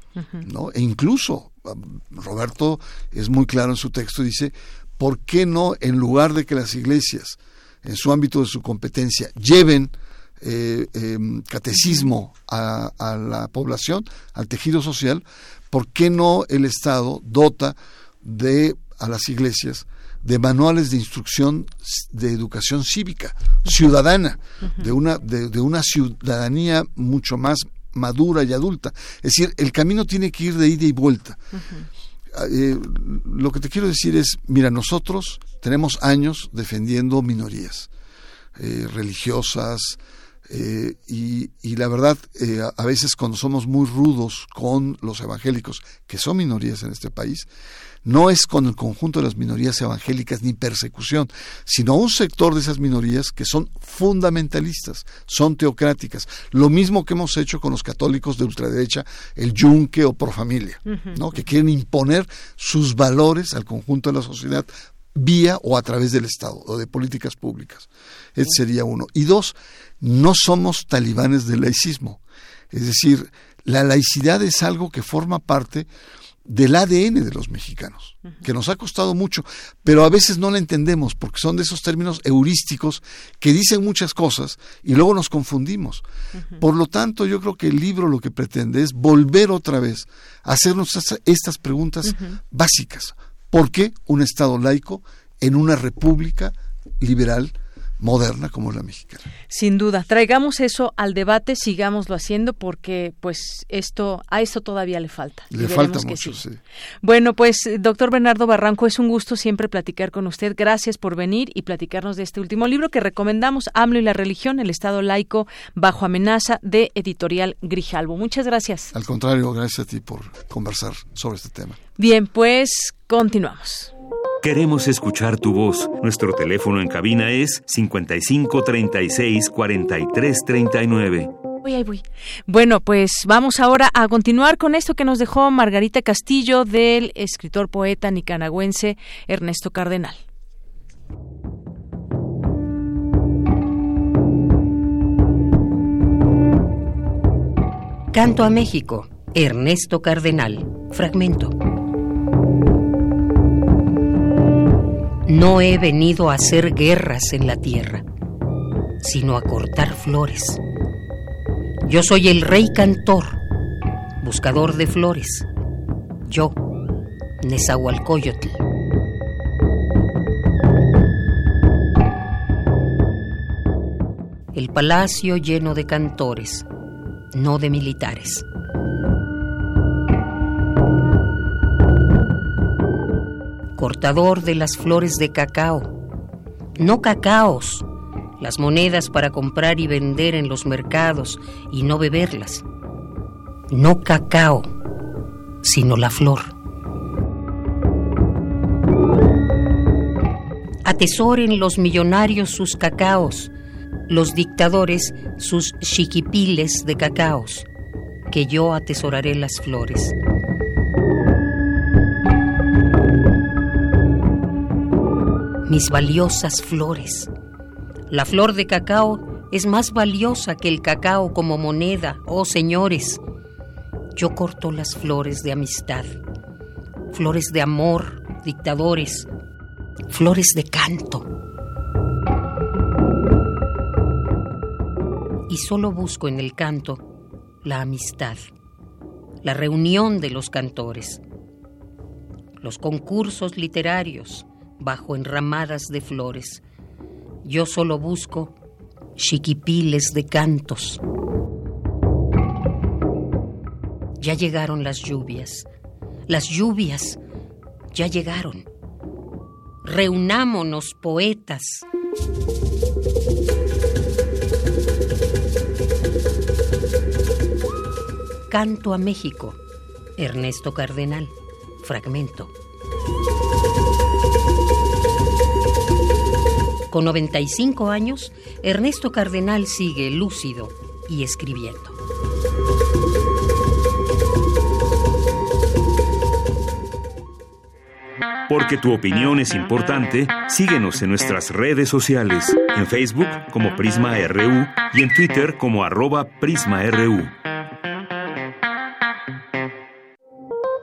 ¿no? E incluso um, Roberto es muy claro en su texto, dice, ¿por qué no en lugar de que las iglesias, en su ámbito de su competencia, lleven eh, em, catecismo a, la población, al tejido social, ¿por qué no el Estado dota de a las iglesias de manuales de instrucción de educación cívica, ciudadana, de una, de una ciudadanía mucho más madura y adulta. Es decir, el camino tiene que ir de ida y vuelta. Eh, lo que te quiero decir es, mira, nosotros tenemos años defendiendo minorías eh, religiosas, eh, y, y, la verdad, a veces cuando somos muy rudos con los evangélicos, que son minorías en este país, no es con el conjunto de las minorías evangélicas ni persecución, sino un sector de esas minorías que son fundamentalistas, son teocráticas. Lo mismo que hemos hecho con los católicos de ultraderecha, el yunque o por familia, ¿no? que quieren imponer sus valores al conjunto de la sociedad vía o a través del Estado o de políticas públicas. Ese sería uno. Y dos, no somos talibanes del laicismo. Es decir, la laicidad es algo que forma parte del ADN de los mexicanos, que nos ha costado mucho, pero a veces no la entendemos porque son de esos términos heurísticos que dicen muchas cosas y luego nos confundimos. Por lo tanto, yo creo que el libro lo que pretende es volver otra vez a hacernos estas preguntas básicas. ¿Por qué un Estado laico en una república liberal? Moderna como la mexicana. Sin duda, traigamos eso al debate, sigámoslo haciendo porque pues esto a esto todavía le falta. Le falta mucho, sí. Bueno, pues doctor Bernardo Barranco, es un gusto siempre platicar con usted. Gracias por venir y platicarnos de este último libro que recomendamos, AMLO y la religión, el Estado laico bajo amenaza de Editorial Grijalvo. Muchas gracias. Al contrario, gracias a ti por conversar sobre este tema. Bien, pues continuamos. Queremos escuchar tu voz. Nuestro teléfono en cabina es 55 36 43 39. Bueno, pues vamos ahora a continuar con esto que nos dejó Margarita Castillo del escritor poeta nicaragüense Ernesto Cardenal. Canto a México, Ernesto Cardenal, fragmento. No he venido a hacer guerras en la tierra, sino a cortar flores yo soy el rey cantor, buscador de flores. Yo, Nezahualcóyotl. El palacio lleno de cantores, no de militares. Cortador de las flores de cacao, no cacaos, las monedas para comprar y vender en los mercados y no beberlas. No cacao, sino la flor. Atesoren los millonarios sus cacaos, los dictadores sus chiquipiles de cacaos, que yo atesoraré las flores. Mis valiosas flores la flor de cacao es más valiosa que el cacao como moneda, oh señores. Yo corto las flores de amistad, flores de amor, dictadores, flores de canto. Y solo busco en el canto la amistad, la reunión de los cantores, los concursos literarios bajo enramadas de flores yo solo busco chiquipiles de cantos. Ya llegaron las lluvias. Las lluvias ya llegaron. Reunámonos, poetas. Canto a México. Ernesto Cardenal. Fragmento. Con 95 años, Ernesto Cardenal sigue lúcido y escribiendo. Porque tu opinión es importante, síguenos en nuestras redes sociales, en Facebook como Prisma RU y en Twitter como arroba PrismaRU.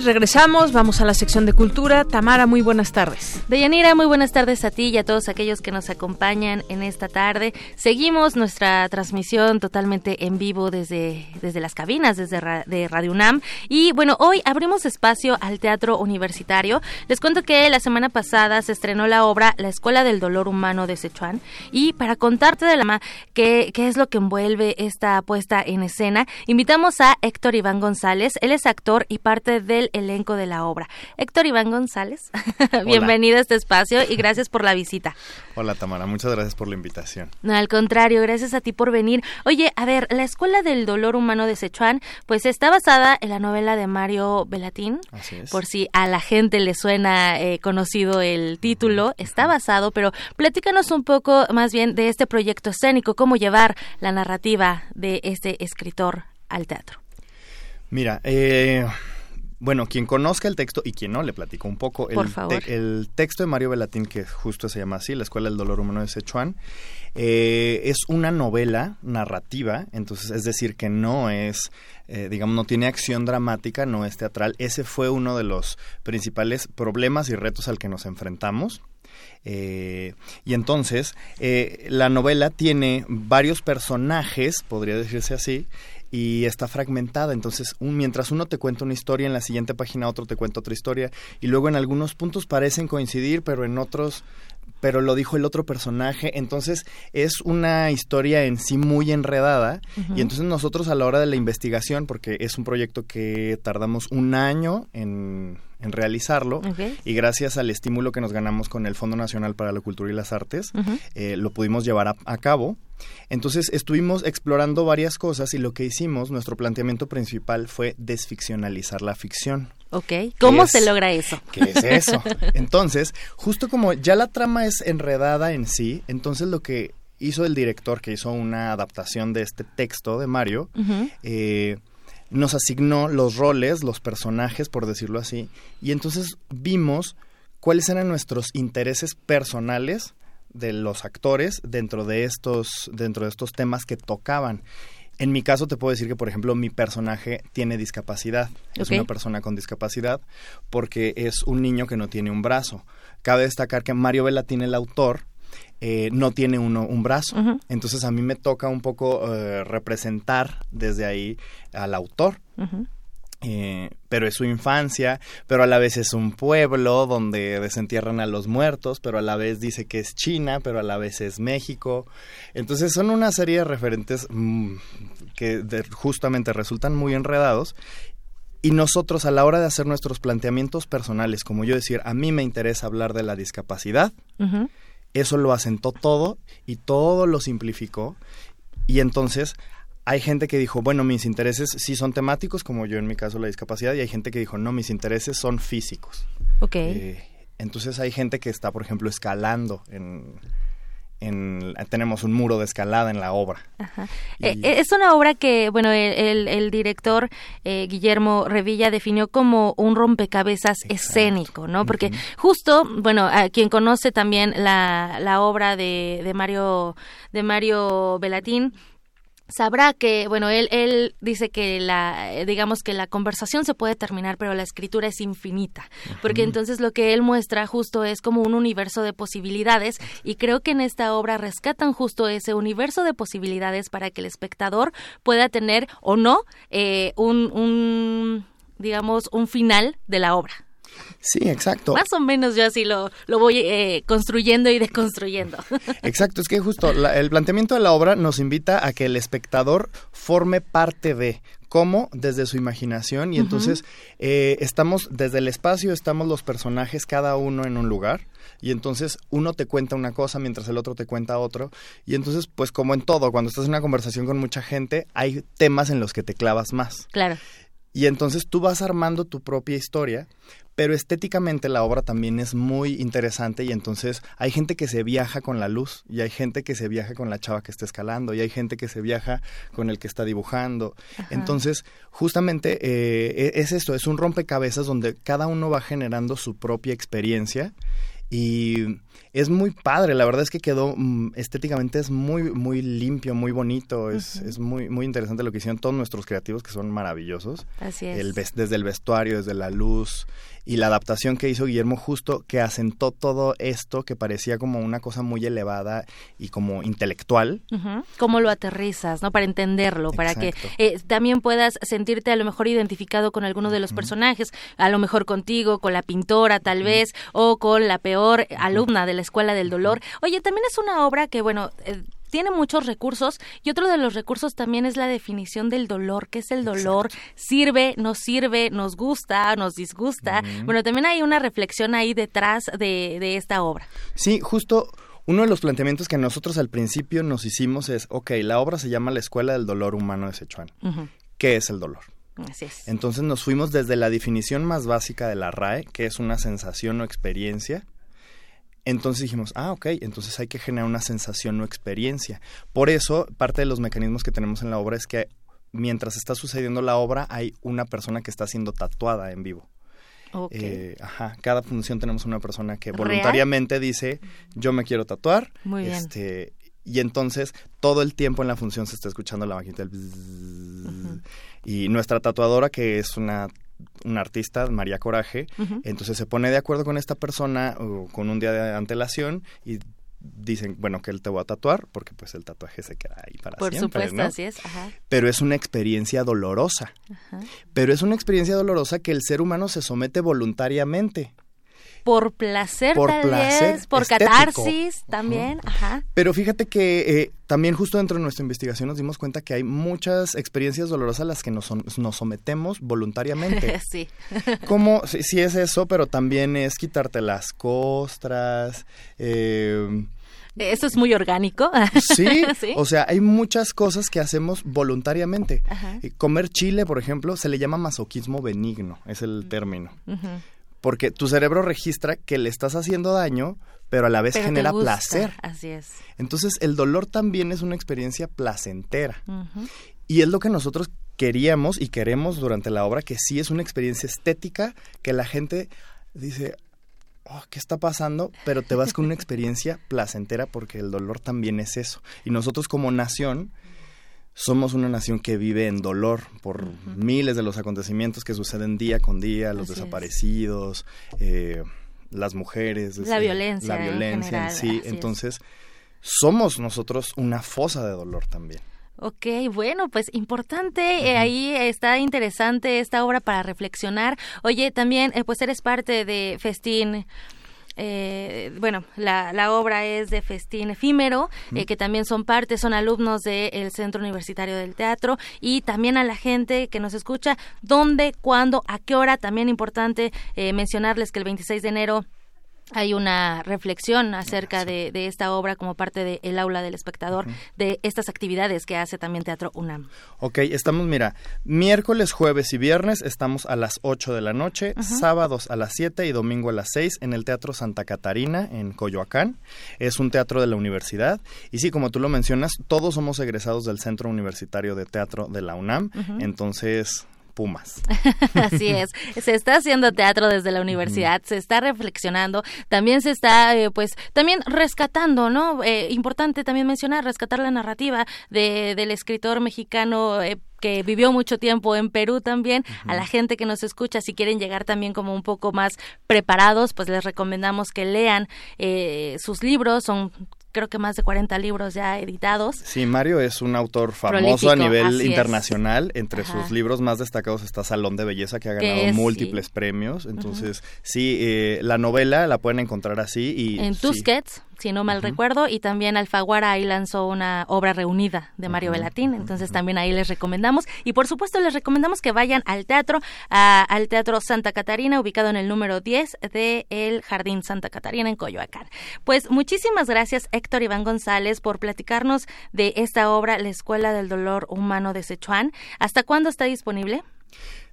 Regresamos, vamos a la sección de cultura. Tamara, muy buenas tardes. Deyanira, muy buenas tardes a ti y a todos aquellos que nos acompañan en esta tarde. Seguimos nuestra transmisión totalmente en vivo desde, desde las cabinas desde de Radio UNAM. Y bueno, hoy abrimos espacio al Teatro Universitario. Les cuento que la semana pasada se estrenó la obra La Escuela del Dolor Humano de Sichuan. Y para contarte de la qué, qué es lo que envuelve esta puesta en escena, invitamos a Héctor Iván González. Él es actor y parte del elenco de la obra. Héctor Iván González, bienvenido este espacio y gracias por la visita. Hola Tamara, muchas gracias por la invitación. No, al contrario, gracias a ti por venir. Oye, a ver, la Escuela del Dolor Humano de Sichuan, pues está basada en la novela de Mario Belatín. Así es. Por si a la gente le suena eh, conocido el título, está basado, pero platícanos un poco más bien de este proyecto escénico, cómo llevar la narrativa de este escritor al teatro. Mira, eh, bueno, quien conozca el texto y quien no, le platico un poco. el, el texto de Mario Velatín, que justo se llama así, La Escuela del Dolor Humano de Sichuan, eh, es una novela narrativa, entonces es decir, que no es, eh, digamos, no tiene acción dramática, no es teatral. Ese fue uno de los principales problemas y retos al que nos enfrentamos. Eh, y entonces, la novela tiene varios personajes, podría decirse así, y está fragmentada. Entonces, un, mientras uno te cuenta una historia, en la siguiente página otro te cuenta otra historia, y luego en algunos puntos parecen coincidir, pero en otros pero lo dijo el otro personaje, entonces es una historia en sí muy enredada. Y entonces nosotros a la hora de la investigación, porque es un proyecto que tardamos un año en, en realizarlo y gracias al estímulo que nos ganamos con el Fondo Nacional para la Cultura y las Artes, eh, lo pudimos llevar a, cabo. Entonces estuvimos explorando varias cosas y lo que hicimos, nuestro planteamiento principal fue desficcionalizar la ficción. Ok, ¿cómo se logra eso? ¿Qué es eso? Entonces, justo como ya la trama es enredada en sí, entonces lo que hizo el director, que hizo una adaptación de este texto de Mario, eh, nos asignó los roles, los personajes, por decirlo así, y entonces vimos cuáles eran nuestros intereses personales de los actores dentro de estos, dentro de estos temas que tocaban. En mi caso te puedo decir que, por ejemplo, mi personaje tiene discapacidad. Es una persona con discapacidad porque es un niño que no tiene un brazo. Cabe destacar que Mario Velatín, el autor, eh, no tiene uno un brazo. Entonces a mí me toca un poco eh, representar desde ahí al autor. Eh, pero es su infancia, pero a la vez es un pueblo donde desentierran a los muertos, pero a la vez dice que es China, pero a la vez es México. Entonces son una serie de referentes mm, que justamente resultan muy enredados y nosotros a la hora de hacer nuestros planteamientos personales, como yo decir, a mí me interesa hablar de la discapacidad, eso lo asentó todo y todo lo simplificó. Y entonces hay gente que dijo, bueno, mis intereses sí son temáticos, como yo en mi caso la discapacidad, y hay gente que dijo, no, mis intereses son físicos. Ok. Eh, entonces hay gente que está, por ejemplo, escalando en, tenemos un muro de escalada en la obra. Eh, es una obra que, bueno, el, director eh, Guillermo Revilla definió como un rompecabezas escénico, ¿no? Porque justo, bueno, a quien conoce también la, la obra de, de Mario de Mario Velatín, sabrá que, bueno, él, él dice que la, eh, digamos que la conversación se puede terminar, pero la escritura es infinita, porque entonces lo que él muestra justo es como un universo de posibilidades y creo que en esta obra rescatan justo ese universo de posibilidades para que el espectador pueda tener o no eh, un, un, digamos, un final de la obra. Sí, exacto. Más o menos yo así lo, lo voy eh, construyendo y deconstruyendo. Exacto, es que justo el planteamiento de la obra nos invita a que el espectador forme parte de, cómo desde su imaginación y entonces eh, estamos desde el espacio estamos los personajes cada uno en un lugar y entonces uno te cuenta una cosa mientras el otro te cuenta otro y entonces pues como en todo cuando estás en una conversación con mucha gente hay temas en los que te clavas más claro y entonces tú vas armando tu propia historia pero estéticamente la obra también es muy interesante y entonces hay gente que se viaja con la luz y hay gente que se viaja con la chava que está escalando y hay gente que se viaja con el que está dibujando. Entonces, justamente eh, e-, es esto, es un rompecabezas donde cada uno va generando su propia experiencia y es muy padre, la verdad es que quedó mm, estéticamente es muy muy limpio, muy bonito, es, es muy muy interesante lo que hicieron todos nuestros creativos que son maravillosos. Así es. El, desde el vestuario, desde la luz y la adaptación que hizo Guillermo justo que asentó todo esto que parecía como una cosa muy elevada y como intelectual. ¿Cómo lo aterrizas, no? Para entenderlo, para que eh, también puedas sentirte a lo mejor identificado con alguno de los personajes, a lo mejor contigo, con la pintora tal vez, o con la peor alumna de la Escuela del Dolor. Oye, también es una obra que, bueno, eh, tiene muchos recursos y otro de los recursos también es la definición del dolor. ¿Qué es el dolor? ¿Sirve? ¿No sirve? ¿Nos gusta? ¿Nos disgusta? Bueno, también hay una reflexión ahí detrás de, de esta obra. Sí, justo uno de los planteamientos que nosotros al principio nos hicimos es, ok, la obra se llama La Escuela del Dolor Humano de Sichuan. ¿Qué es el dolor? Así es. Entonces nos fuimos desde la definición más básica de la RAE, que es una sensación o experiencia, entonces dijimos, ah, ok, entonces hay que generar una sensación o experiencia. Por eso, parte de los mecanismos que tenemos en la obra es que mientras está sucediendo la obra, hay una persona que está siendo tatuada en vivo. Okay. Eh, ajá, cada función tenemos una persona que voluntariamente dice, yo me quiero tatuar. Muy bien. Este, y entonces todo el tiempo en la función se está escuchando la maquinita del y nuestra tatuadora que es una un artista, María Coraje, entonces se pone de acuerdo con esta persona con un día de antelación y dicen, bueno, que él te va a tatuar, porque pues el tatuaje se queda ahí para Por siempre. supuesto, así es. Pero es una experiencia dolorosa. Pero es una experiencia dolorosa que el ser humano se somete voluntariamente. Por placer por tal placer vez, por estético. catarsis también, ajá. Pero fíjate que eh, también justo dentro de nuestra investigación nos dimos cuenta que hay muchas experiencias dolorosas a las que nos, nos sometemos voluntariamente. sí. Como, sí, sí es eso, pero también es quitarte las costras. eh, Eso es muy orgánico. sí, sí. o sea, hay muchas cosas que hacemos voluntariamente. Ajá. Eh, Comer chile, por ejemplo, se le llama masoquismo benigno, es el término. Ujú. Porque tu cerebro registra que le estás haciendo daño, pero a la vez Pero genera gusta, placer. Así es. Entonces, el dolor también es una experiencia placentera. Y es lo que nosotros queríamos y queremos durante la obra, que sí es una experiencia estética, que la gente dice, oh, ¿qué está pasando? Pero te vas con una experiencia placentera porque el dolor también es eso. Y nosotros como nación somos una nación que vive en dolor por miles de los acontecimientos que suceden día con día, los Así desaparecidos, eh, las mujeres, La eh, violencia la en violencia general, sí. así es. Entonces, somos nosotros una fosa de dolor también. Ok, bueno, pues importante, eh, ahí está interesante esta obra para reflexionar. Oye, también, eh, pues eres parte de Festín. Eh, bueno, la, la obra es de Festín Efímero, eh, que también son parte, son alumnos del Centro Universitario del Teatro. Y también a la gente que nos escucha, dónde, cuándo, a qué hora, también importante eh, mencionarles que el 26 de enero hay una reflexión acerca de, de esta obra como parte del aula del espectador, de estas actividades que hace también Teatro UNAM. Ok, estamos, mira, miércoles, jueves y viernes estamos a las 8 de la noche, sábados a las 7 y domingo a las 6 en el Teatro Santa Catarina en Coyoacán. Es un teatro de la universidad. Y sí, como tú lo mencionas, todos somos egresados del Centro Universitario de Teatro de la UNAM. Entonces, Pumas. Así es, se está haciendo teatro desde la universidad, se está reflexionando, también se está, eh, pues, también rescatando, ¿no? Eh, importante también mencionar, rescatar la narrativa de, del escritor mexicano. eh, que vivió mucho tiempo en Perú también, a la gente que nos escucha, si quieren llegar también como un poco más preparados, pues les recomendamos que lean eh, sus libros, son creo que más de 40 libros ya editados. Sí, Mario es un autor famoso Prolífico, a nivel es. internacional. Entre Ajá. sus libros más destacados está Salón de Belleza, que ha ganado es, múltiples premios. Entonces, sí, eh, la novela la pueden encontrar así. Y, en sí. Si no mal recuerdo, y también Alfaguara ahí lanzó una obra reunida de Mario Velatín, entonces también ahí les recomendamos. Y por supuesto les recomendamos que vayan al teatro, a- al Teatro Santa Catarina, ubicado en el número 10 de el Jardín Santa Catarina en Coyoacán. Pues muchísimas gracias Héctor Iván González por platicarnos de esta obra, La Escuela del Dolor Humano de Sichuan. ¿Hasta cuándo está disponible?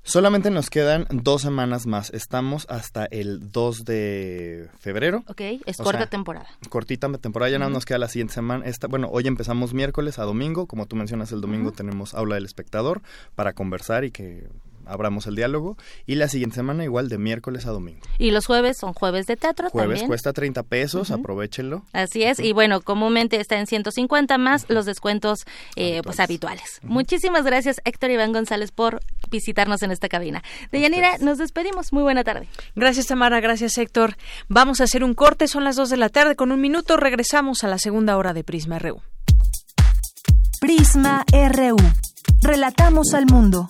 Solamente nos quedan dos semanas más. Estamos hasta el 2 de febrero. Ok, es O corta sea, temporada. Cortita temporada, ya nada Ujú. nos queda la siguiente semana. Esta, bueno, hoy empezamos miércoles a domingo. Como tú mencionas, el domingo tenemos aula del espectador para conversar y que abramos el diálogo. Y la siguiente semana igual de miércoles a domingo. Y los jueves son jueves de teatro Jueves también. cuesta 30 pesos, aprovechenlo. Así es, y bueno, comúnmente está en 150 más los descuentos eh, pues habituales. Muchísimas gracias Héctor Iván González por visitarnos en esta cabina. Deyanira, nos despedimos. Muy buena tarde. Gracias Tamara, gracias Héctor. Vamos a hacer un corte, son las 2 de la tarde, con un minuto regresamos a la segunda hora de Prisma RU. Prisma RU. Relatamos al mundo.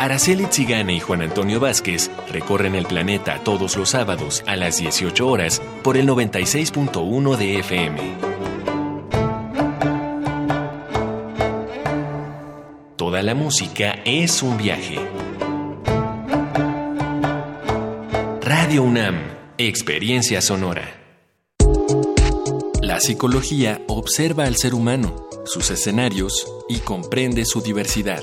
Araceli Zigane y Juan Antonio Vázquez recorren el planeta todos los sábados a las 18 horas por el 96.1 de FM. Toda la música es un viaje. Radio UNAM, Experiencia Sonora. La psicología observa al ser humano, sus escenarios y comprende su diversidad.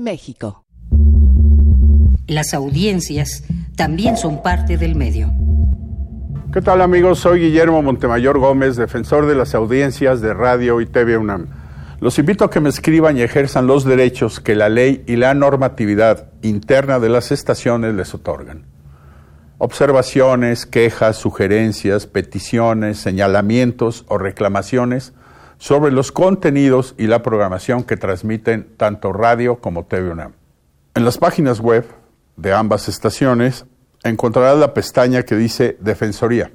México. Las audiencias también son parte del medio. ¿Qué tal amigos? Soy Guillermo Montemayor Gómez, defensor de las audiencias de Radio y TV UNAM. Los invito a que me escriban y ejerzan los derechos que la ley y la normatividad interna de las estaciones les otorgan. Observaciones, quejas, sugerencias, peticiones, señalamientos o reclamaciones sobre los contenidos y la programación que transmiten tanto radio como TV UNAM. En las páginas web de ambas estaciones encontrarás la pestaña que dice Defensoría.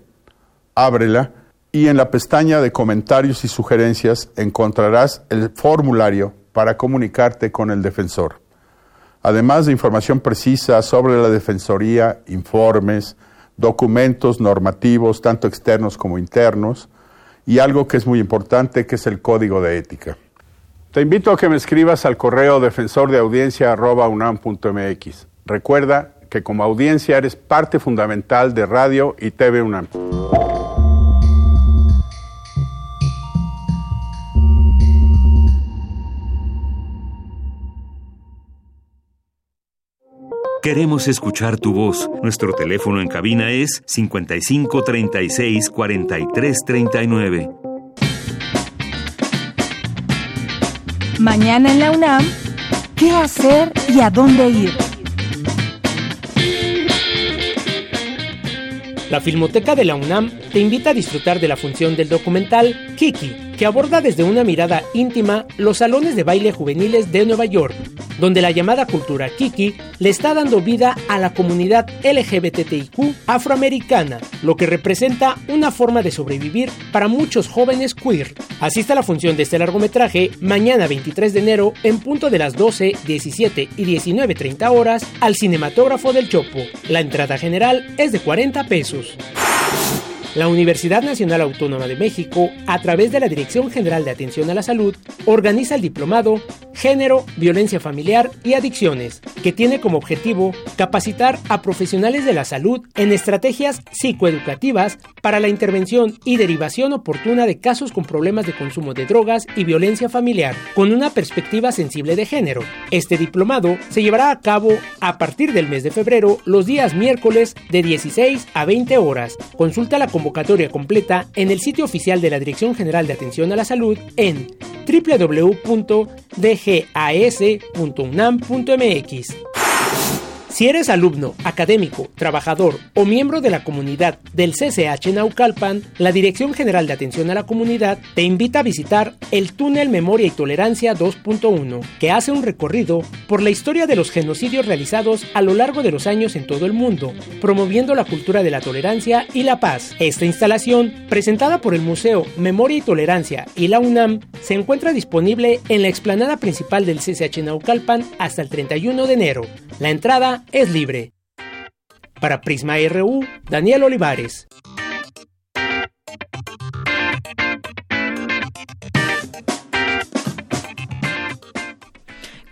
Ábrela y en la pestaña de comentarios y sugerencias encontrarás el formulario para comunicarte con el defensor. Además de información precisa sobre la Defensoría, informes, documentos normativos, tanto externos como internos, y algo que es muy importante, que es el código de ética. Te invito a que me escribas al correo defensordeaudiencia.unam.mx. Recuerda que como audiencia eres parte fundamental de Radio y TV UNAM. Queremos escuchar tu voz. Nuestro teléfono en cabina es 55 36 43 39. Mañana en la UNAM, ¿qué hacer y a dónde ir? La Filmoteca de la UNAM te invita a disfrutar de la función del documental Kiki, que aborda desde una mirada íntima los salones de baile juveniles de Nueva York, donde la llamada cultura Kiki le está dando vida a la comunidad LGBTIQ afroamericana, lo que representa una forma de sobrevivir para muchos jóvenes queer. Asista a la función de este largometraje mañana 23 de enero en punto de las 12, 17 y 19.30 horas al Cinematógrafo del Chopo. La entrada general es de 40 pesos. La Universidad Nacional Autónoma de México, a través de la Dirección General de Atención a la Salud, organiza el diplomado Género, Violencia Familiar y Adicciones, que tiene como objetivo capacitar a profesionales de la salud en estrategias psicoeducativas para la intervención y derivación oportuna de casos con problemas de consumo de drogas y violencia familiar, con una perspectiva sensible de género. Este diplomado se llevará a cabo a partir del mes de febrero, los días miércoles de 16 a 20 horas. Consulta la convocatoria completa en el sitio oficial de la Dirección General de Atención a la Salud en www.dgas.unam.mx. Si eres alumno, académico, trabajador o miembro de la comunidad del CCH Naucalpan, la Dirección General de Atención a la Comunidad te invita a visitar el Túnel Memoria y Tolerancia 2.1, que hace un recorrido por la historia de los genocidios realizados a lo largo de los años en todo el mundo, promoviendo la cultura de la tolerancia y la paz. Esta instalación, presentada por el Museo Memoria y Tolerancia y la UNAM, se encuentra disponible en la explanada principal del CCH Naucalpan hasta el 31 de enero. La entrada es libre. Para Prisma RU, Daniel Olivares.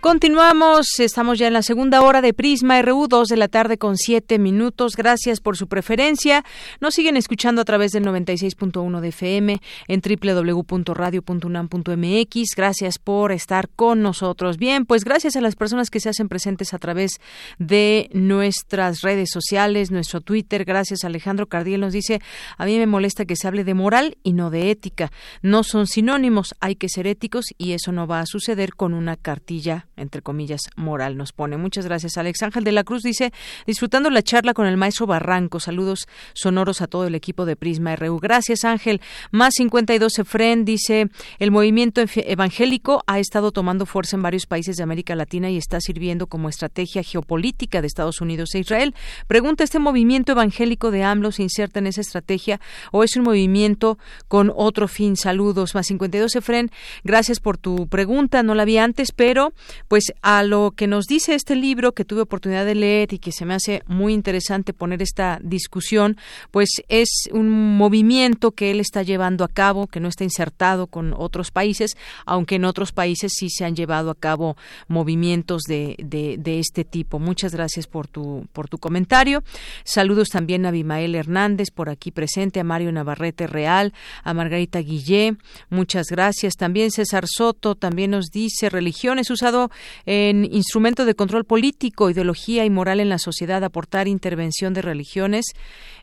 Continuamos, estamos ya en la segunda hora de Prisma RU, 2 de la tarde con 7 minutos. Gracias por su preferencia. Nos siguen escuchando a través del 96.1 de FM en www.radio.unam.mx. Gracias por estar con nosotros. Bien, pues gracias a las personas que se hacen presentes a través de nuestras redes sociales, nuestro Twitter. Gracias, Alejandro Cardiel nos dice, a mí me molesta que se hable de moral y no de ética. No son sinónimos, hay que ser éticos y eso no va a suceder con una cartilla entre comillas, moral, nos pone. Muchas gracias, Alex. Ángel de la Cruz dice, disfrutando la charla con el maestro Barranco. Saludos sonoros a todo el equipo de Prisma RU. Gracias, Ángel. Más 52 Efren dice, el movimiento evangélico ha estado tomando fuerza en varios países de América Latina y está sirviendo como estrategia geopolítica de Estados Unidos e Israel. Pregunta, ¿este movimiento evangélico de AMLO se inserta en esa estrategia o es un movimiento con otro fin? Saludos. Más 52 Efren, gracias por tu pregunta. No la vi antes, pero pues a lo que nos dice este libro que tuve oportunidad de leer y que se me hace muy interesante poner esta discusión, pues es un movimiento que él está llevando a cabo, que no está insertado con otros países, aunque en otros países sí se han llevado a cabo movimientos de, de, este tipo. Muchas gracias por tu, por tu comentario. Saludos también a Abimael Hernández por aquí presente, a Mario Navarrete Real, a Margarita Guillé. Muchas gracias. También César Soto también nos dice religiones usado en instrumento de control político, ideología y moral en la sociedad, aportar intervención de religiones,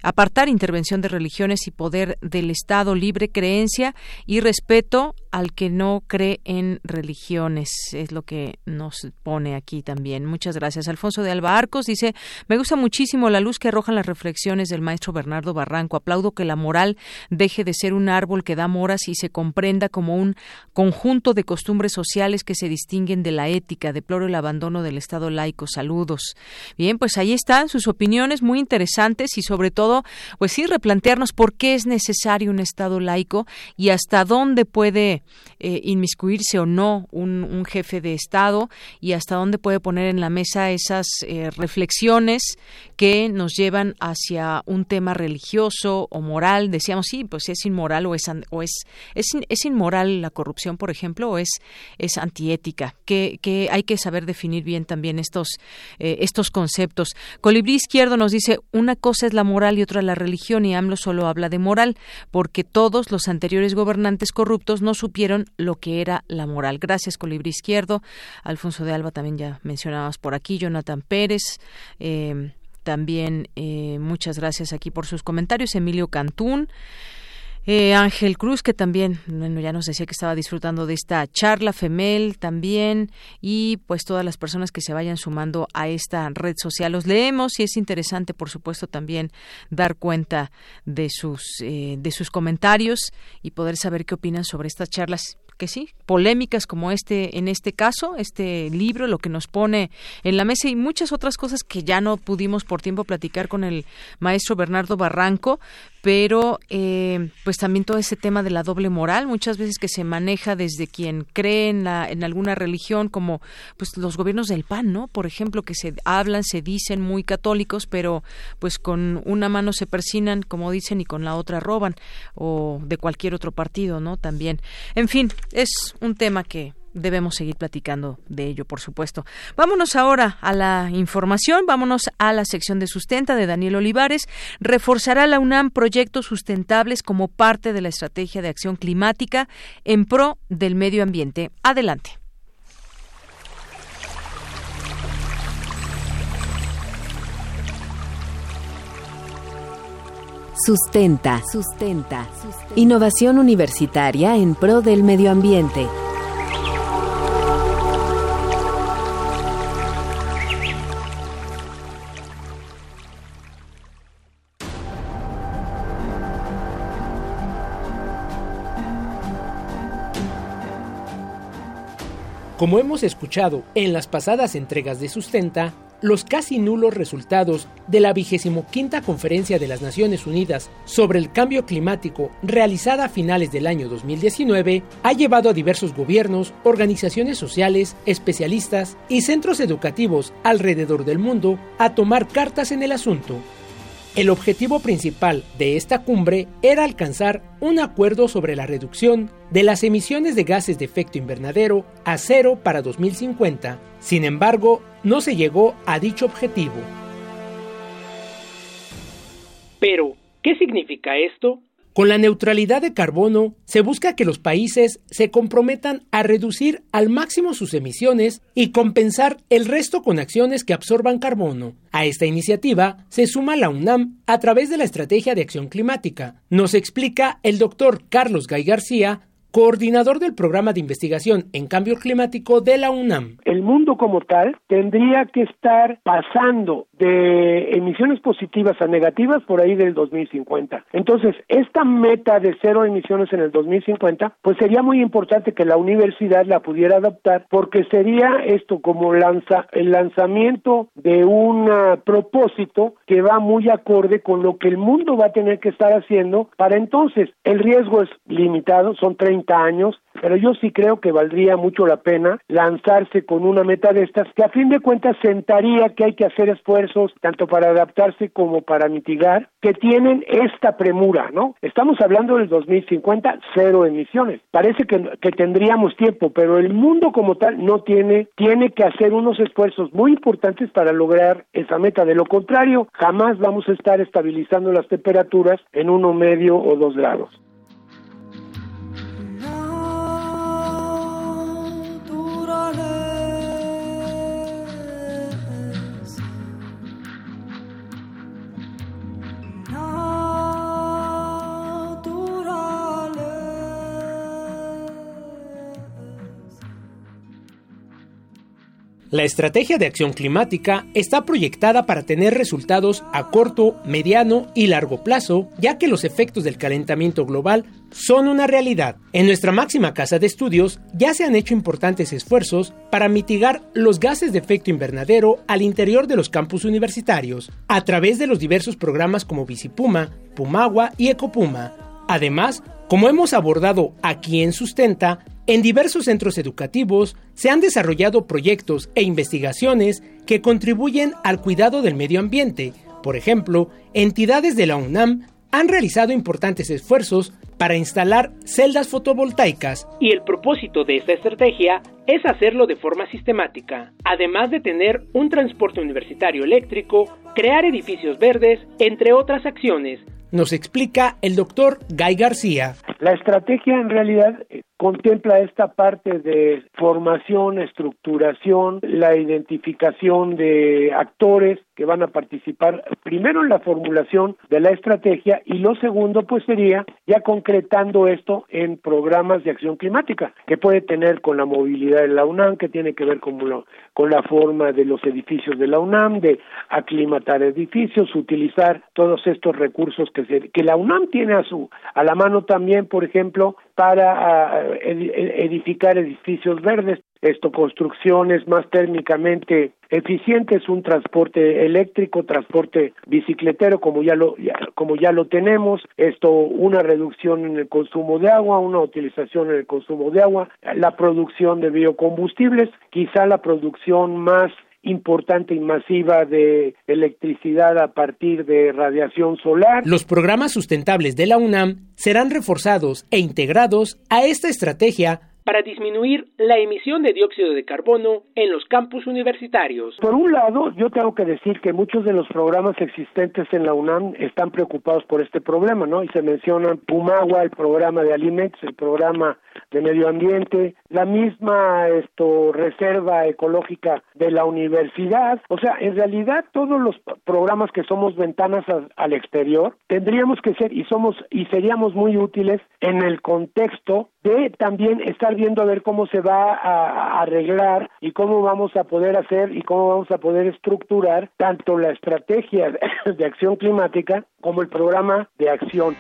apartar intervención de religiones y poder del Estado, libre creencia y respeto al que no cree en religiones. Es lo que nos pone aquí también. Muchas gracias. Alfonso de Alba Arcos dice, me gusta muchísimo la luz que arrojan las reflexiones del maestro Bernardo Barranco. Aplaudo que la moral deje de ser un árbol que da moras y se comprenda como un conjunto de costumbres sociales que se distinguen de la ética. Deploro el abandono del Estado laico. Saludos. Bien, pues ahí están sus opiniones muy interesantes y sobre todo, pues sí, replantearnos por qué es necesario un Estado laico y hasta dónde puede eh, inmiscuirse o no un, jefe de Estado y hasta dónde puede poner en la mesa esas eh, reflexiones que nos llevan hacia un tema religioso o moral. Decíamos, sí, pues es inmoral o es, o es, es, inmoral la corrupción, por ejemplo, o es, es antiética, que, que hay que saber definir bien también estos, eh, estos conceptos. Colibrí Izquierdo nos dice, una cosa es la moral y otra la religión y AMLO solo habla de moral, porque todos los anteriores gobernantes corruptos no supieron lo que era la moral. Gracias, Colibrí Izquierdo. Alfonso de Alba también ya mencionabas por aquí. Jonathan Pérez. Eh, también eh, muchas gracias aquí por sus comentarios. Emilio Cantún. Eh, Ángel Cruz, que también bueno, ya nos decía que estaba disfrutando de esta charla, Femel también, y pues todas las personas que se vayan sumando a esta red social. Los leemos y es interesante, por supuesto, también dar cuenta de sus, eh, de sus comentarios y poder saber qué opinan sobre estas charlas que sí, polémicas como este en este caso, este libro, lo que nos pone en la mesa y muchas otras cosas que ya no pudimos por tiempo platicar con el maestro Bernardo Barranco, pero eh, pues también todo ese tema de la doble moral, muchas veces que se maneja desde quien cree en, la, en alguna religión, como pues los gobiernos del PAN, ¿no? Por ejemplo, que se hablan, se dicen muy católicos, pero pues con una mano se persinan, como dicen, y con la otra roban, o de cualquier otro partido, ¿no? También. En fin, es un tema que debemos seguir platicando de ello, por supuesto. Vámonos ahora a la información, vámonos a la sección de sustenta de Daniel Olivares. Reforzará la UNAM proyectos sustentables como parte de la estrategia de acción climática en pro del medio ambiente. Adelante. Sustenta. Sustenta. Innovación universitaria en pro del medio ambiente. Como hemos escuchado en las pasadas entregas de Sustenta, los casi nulos resultados de la quinta Conferencia de las Naciones Unidas sobre el Cambio Climático realizada a finales del año 2019 ha llevado a diversos gobiernos, organizaciones sociales, especialistas y centros educativos alrededor del mundo a tomar cartas en el asunto el objetivo principal de esta cumbre era alcanzar un acuerdo sobre la reducción de las emisiones de gases de efecto invernadero a cero para 2050. Sin embargo, no se llegó a dicho objetivo. Pero, ¿qué significa esto? Con la neutralidad de carbono se busca que los países se comprometan a reducir al máximo sus emisiones y compensar el resto con acciones que absorban carbono. A esta iniciativa se suma la UNAM a través de la Estrategia de Acción Climática. Nos explica el doctor Carlos Gay García, coordinador del programa de investigación en cambio climático de la UNAM. El mundo como tal tendría que estar pasando de emisiones positivas a negativas por ahí del 2050. Entonces, esta meta de cero emisiones en el 2050, pues sería muy importante que la universidad la pudiera adoptar porque sería esto como lanza, el lanzamiento de un propósito que va muy acorde con lo que el mundo va a tener que estar haciendo para entonces. El riesgo es limitado, son 30 años, pero yo sí creo que valdría mucho la pena lanzarse con una meta de estas que a fin de cuentas sentaría que hay que hacer esfuerzos tanto para adaptarse como para mitigar, que tienen esta premura, ¿no? Estamos hablando del 2050, cero emisiones. Parece que, que tendríamos tiempo, pero el mundo como tal no tiene, tiene que hacer unos esfuerzos muy importantes para lograr esa meta. De lo contrario, jamás vamos a estar estabilizando las temperaturas en uno medio o dos grados. La estrategia de acción climática está proyectada para tener resultados a corto, mediano y largo plazo, ya que los efectos del calentamiento global son una realidad. En nuestra máxima casa de estudios ya se han hecho importantes esfuerzos para mitigar los gases de efecto invernadero al interior de los campus universitarios, a través de los diversos programas como Bicipuma, Pumagua y Ecopuma. Además, como hemos abordado aquí en Sustenta, en diversos centros educativos se han desarrollado proyectos e investigaciones que contribuyen al cuidado del medio ambiente. Por ejemplo, entidades de la UNAM han realizado importantes esfuerzos para instalar celdas fotovoltaicas y el propósito de esta estrategia es hacerlo de forma sistemática, además de tener un transporte universitario eléctrico, crear edificios verdes, entre otras acciones. Nos explica el doctor Guy García. La estrategia en realidad contempla esta parte de formación, estructuración, la identificación de actores que van a participar primero en la formulación de la estrategia y lo segundo pues sería ya concretando esto en programas de acción climática que puede tener con la movilidad de la UNAM, que tiene que ver con, con la forma de los edificios de la UNAM, de aclimatar edificios, utilizar todos estos recursos que, se, que la UNAM tiene a su a la mano también, por ejemplo, para edificar edificios verdes, esto construcciones más térmicamente eficientes, un transporte eléctrico, transporte bicicletero como ya lo como ya lo tenemos, esto una reducción en el consumo de agua, una utilización en el consumo de agua, la producción de biocombustibles, quizá la producción más importante y masiva de electricidad a partir de radiación solar. Los programas sustentables de la UNAM serán reforzados e integrados a esta estrategia para disminuir la emisión de dióxido de carbono en los campus universitarios. Por un lado, yo tengo que decir que muchos de los programas existentes en la UNAM están preocupados por este problema, ¿no? Y se mencionan Pumagua, el programa de alimentos, el programa de medio ambiente, la misma esto reserva ecológica de la universidad, o sea, en realidad todos los programas que somos ventanas al exterior tendríamos que ser y somos y seríamos muy útiles en el contexto de también estar viendo a ver cómo se va a, arreglar y cómo vamos a poder hacer y cómo vamos a poder estructurar tanto la estrategia de acción climática como el programa de acción.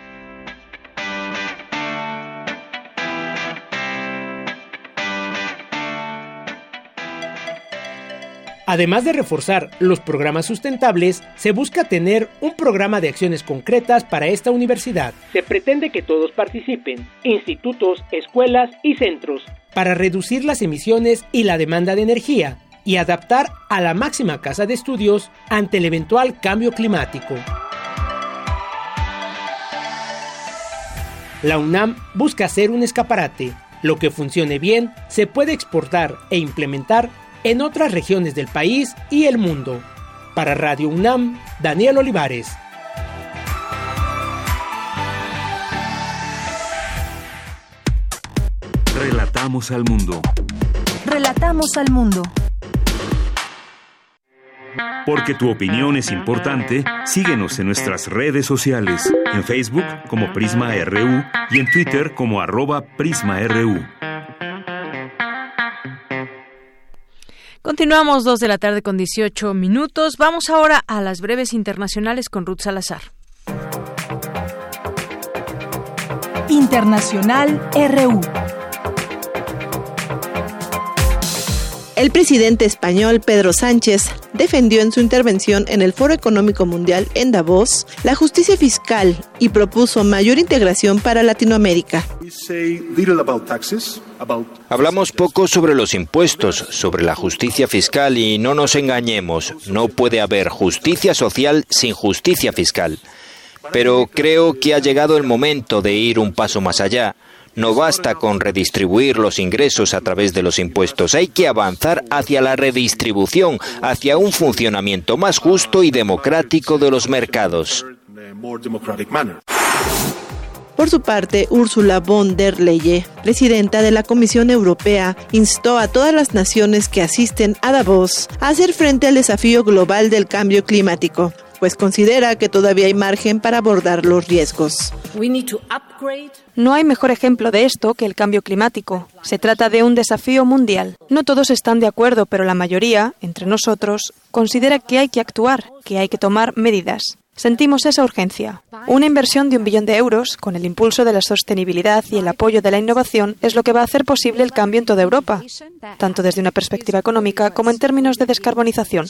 Además de reforzar los programas sustentables, se busca tener un programa de acciones concretas para esta universidad. Se pretende que todos participen, institutos, escuelas y centros, para reducir las emisiones y la demanda de energía y adaptar a la máxima casa de estudios ante el eventual cambio climático. La UNAM busca ser un escaparate. Lo que funcione bien se puede exportar e implementar en otras regiones del país y el mundo. Para Radio UNAM, Daniel Olivares. Relatamos al mundo. Relatamos al mundo. Porque tu opinión es importante, síguenos en nuestras redes sociales, en Facebook como Prisma RU y en Twitter como arroba PrismaRU. Continuamos dos de la tarde con 18 minutos. Vamos ahora a las breves internacionales con Ruth Salazar. Internacional RU. El presidente español Pedro Sánchez defendió en su intervención en el Foro Económico Mundial en Davos la justicia fiscal y propuso mayor integración para Latinoamérica. Hablamos poco sobre los impuestos, sobre la justicia fiscal y no nos engañemos, no puede haber justicia social sin justicia fiscal. Pero creo que ha llegado el momento de ir un paso más allá. No basta con redistribuir los ingresos a través de los impuestos, hay que avanzar hacia la redistribución, hacia un funcionamiento más justo y democrático de los mercados. Por su parte, Ursula von der Leyen, presidenta de la Comisión Europea, instó a todas las naciones que asisten a Davos a hacer frente al desafío global del cambio climático, pues considera que todavía hay margen para abordar los riesgos. No hay mejor ejemplo de esto que el cambio climático. Se trata de un desafío mundial. No todos están de acuerdo, pero la mayoría, entre nosotros, considera que hay que actuar, que hay que tomar medidas. Sentimos esa urgencia. Una inversión de un billón de euros, con el impulso de la sostenibilidad y el apoyo de la innovación, es lo que va a hacer posible el cambio en toda Europa, tanto desde una perspectiva económica como en términos de descarbonización.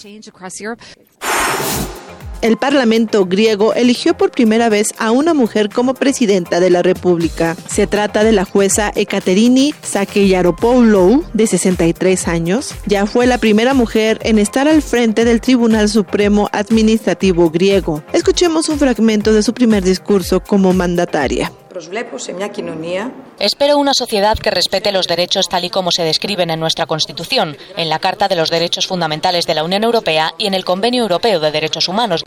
El Parlamento griego eligió por primera vez a una mujer como presidenta de la República. Se trata de la jueza Ekaterini Sakeyaropoulou, de 63 años. Ya fue la primera mujer en estar al frente del Tribunal Supremo Administrativo griego. Escuchemos un fragmento de su primer discurso como mandataria. Espero una sociedad que respete los derechos tal y como se describen en nuestra Constitución, en la Carta de los Derechos Fundamentales de la Unión Europea y en el Convenio Europeo de Derechos Humanos.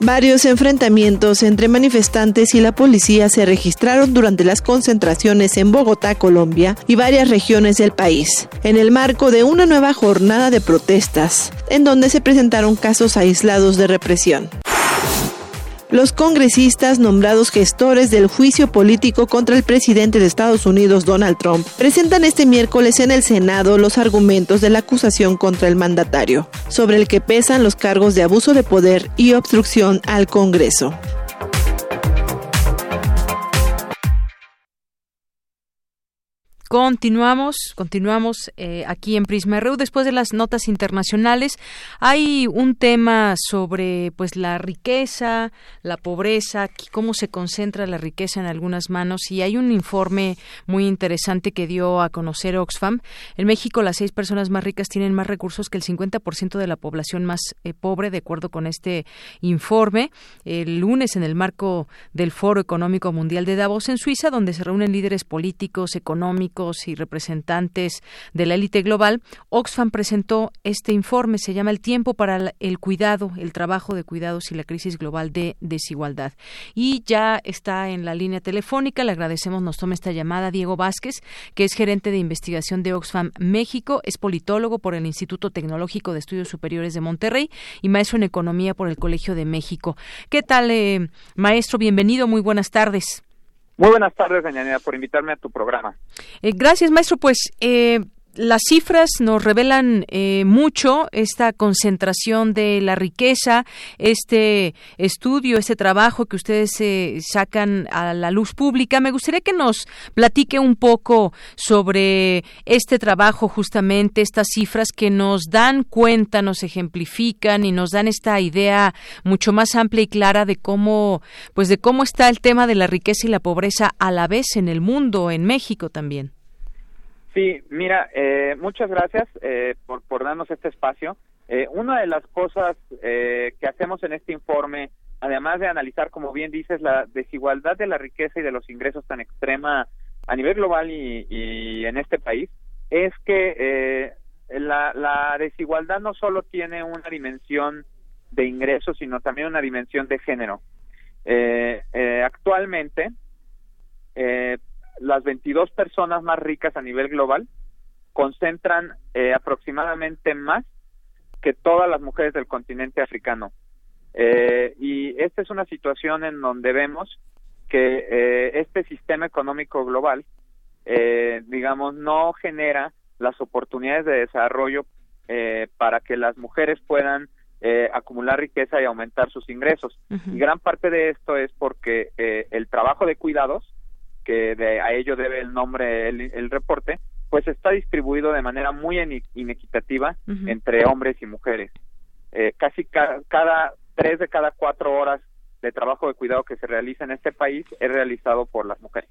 Varios enfrentamientos entre manifestantes y la policía se registraron durante las concentraciones en Bogotá, Colombia y varias regiones del país, en el marco de una nueva jornada de protestas, en donde se presentaron casos aislados de represión. Los congresistas nombrados gestores del juicio político contra el presidente de Estados Unidos, Donald Trump, presentan este miércoles en el Senado los argumentos de la acusación contra el mandatario, sobre el que pesan los cargos de abuso de poder y obstrucción al Congreso. Continuamos, continuamos eh, aquí en Prisma RU. Después de las notas internacionales, hay un tema sobre pues la riqueza, la pobreza, cómo se concentra la riqueza en algunas manos. Y hay un informe muy interesante que dio a conocer Oxfam. En México, las seis personas más ricas tienen más recursos que el 50% de la población más eh, pobre, de acuerdo con este informe. El lunes, en el marco del Foro Económico Mundial de Davos en Suiza, donde se reúnen líderes políticos, económicos, y representantes de la élite global, Oxfam presentó este informe, se llama El tiempo para el cuidado, el trabajo de cuidados y la crisis global de desigualdad. Y ya está en la línea telefónica, le agradecemos, nos toma esta llamada Diego Vázquez, que es gerente de investigación de Oxfam México, es politólogo por el Instituto Tecnológico de Estudios Superiores de Monterrey y maestro en economía por el Colegio de México. ¿Qué tal, eh, maestro? Bienvenido, muy buenas tardes. Muy buenas tardes, Dañanera, por invitarme a tu programa. Eh, gracias, maestro. Pues eh, las cifras nos revelan eh, mucho esta concentración de la riqueza, este estudio, este trabajo que ustedes eh, sacan a la luz pública. Me gustaría que nos platique un poco sobre este trabajo, justamente estas cifras que nos dan cuenta, nos ejemplifican y nos dan esta idea mucho más amplia y clara de cómo, pues de cómo está el tema de la riqueza y la pobreza a la vez en el mundo, en México también. Sí, mira, eh, muchas gracias eh, por, por darnos este espacio. Eh, una de las cosas que hacemos en este informe además de analizar, como bien dices, la desigualdad de la riqueza y de los ingresos tan extrema a nivel global y, en este país, es que eh, la, desigualdad no solo tiene una dimensión de ingresos, sino también una dimensión de género. Eh, eh, actualmente, las 22 personas más ricas a nivel global concentran aproximadamente más que todas las mujeres del continente africano. Eh, y esta es una situación en donde vemos que eh, este sistema económico global, eh, digamos, no genera las oportunidades de desarrollo para que las mujeres puedan acumular riqueza y aumentar sus ingresos. Y gran parte de esto es porque el trabajo de cuidados, que de, a ello debe el nombre el, reporte, pues está distribuido de manera muy inequitativa entre hombres y mujeres. casi cada tres de cada cuatro horas de trabajo de cuidado que se realiza en este país es realizado por las mujeres.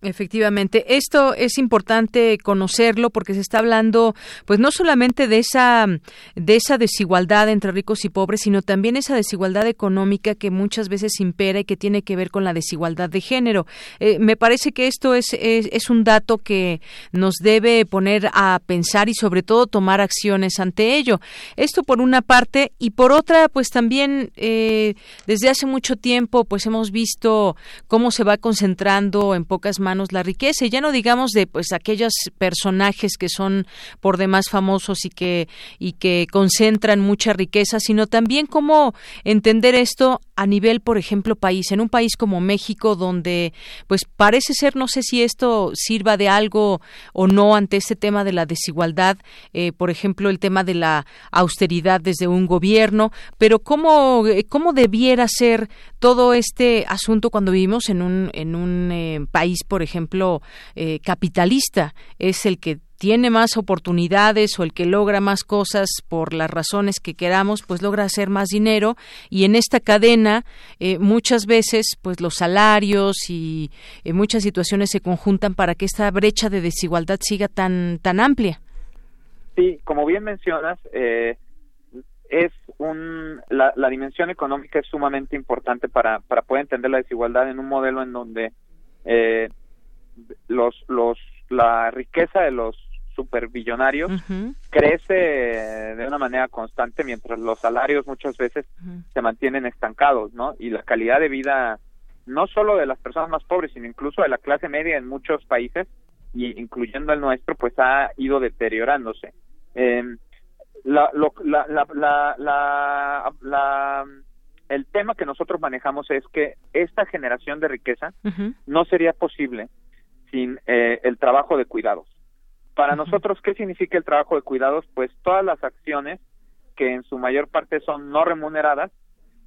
Efectivamente, esto es importante conocerlo porque se está hablando, pues no solamente de esa de esa desigualdad entre ricos y pobres, sino también esa desigualdad económica que muchas veces impera y que tiene que ver con la desigualdad de género. Eh, me parece que esto es, es, un dato que nos debe poner a pensar y sobre todo tomar acciones ante ello. Esto por una parte y por otra, pues también eh, desde hace mucho tiempo, pues hemos visto cómo se va concentrando en pocas manos la riqueza y ya no digamos de pues aquellos personajes que son por demás famosos y que y que concentran mucha riqueza, sino también cómo entender esto a nivel, por ejemplo, país, en un país como México donde pues parece ser no sé si esto sirva de algo o no ante este tema de la desigualdad, eh, por ejemplo, el tema de la austeridad desde un gobierno, pero cómo cómo debiera ser todo este asunto cuando vivimos en un en un eh, país, por ejemplo, eh, capitalista, es el que tiene más oportunidades o el que logra más cosas por las razones que queramos, pues logra hacer más dinero y en esta cadena eh, muchas veces pues los salarios y eh, muchas situaciones se conjuntan para que esta brecha de desigualdad siga tan tan amplia. Sí, como bien mencionas, es un la, la dimensión económica es sumamente importante para para poder entender la desigualdad en un modelo en donde eh, los, los, la riqueza de los superbillonarios crece de una manera constante mientras los salarios muchas veces se mantienen estancados, ¿no? Y la calidad de vida no solo de las personas más pobres, sino incluso de la clase media en muchos países, y incluyendo el nuestro, pues ha ido deteriorándose. Eh, la, la, la, la, la, el tema que nosotros manejamos es que esta generación de riqueza no sería posible sin eh, el trabajo de cuidados. Para nosotros, ¿qué significa el trabajo de cuidados? Pues todas las acciones que en su mayor parte son no remuneradas,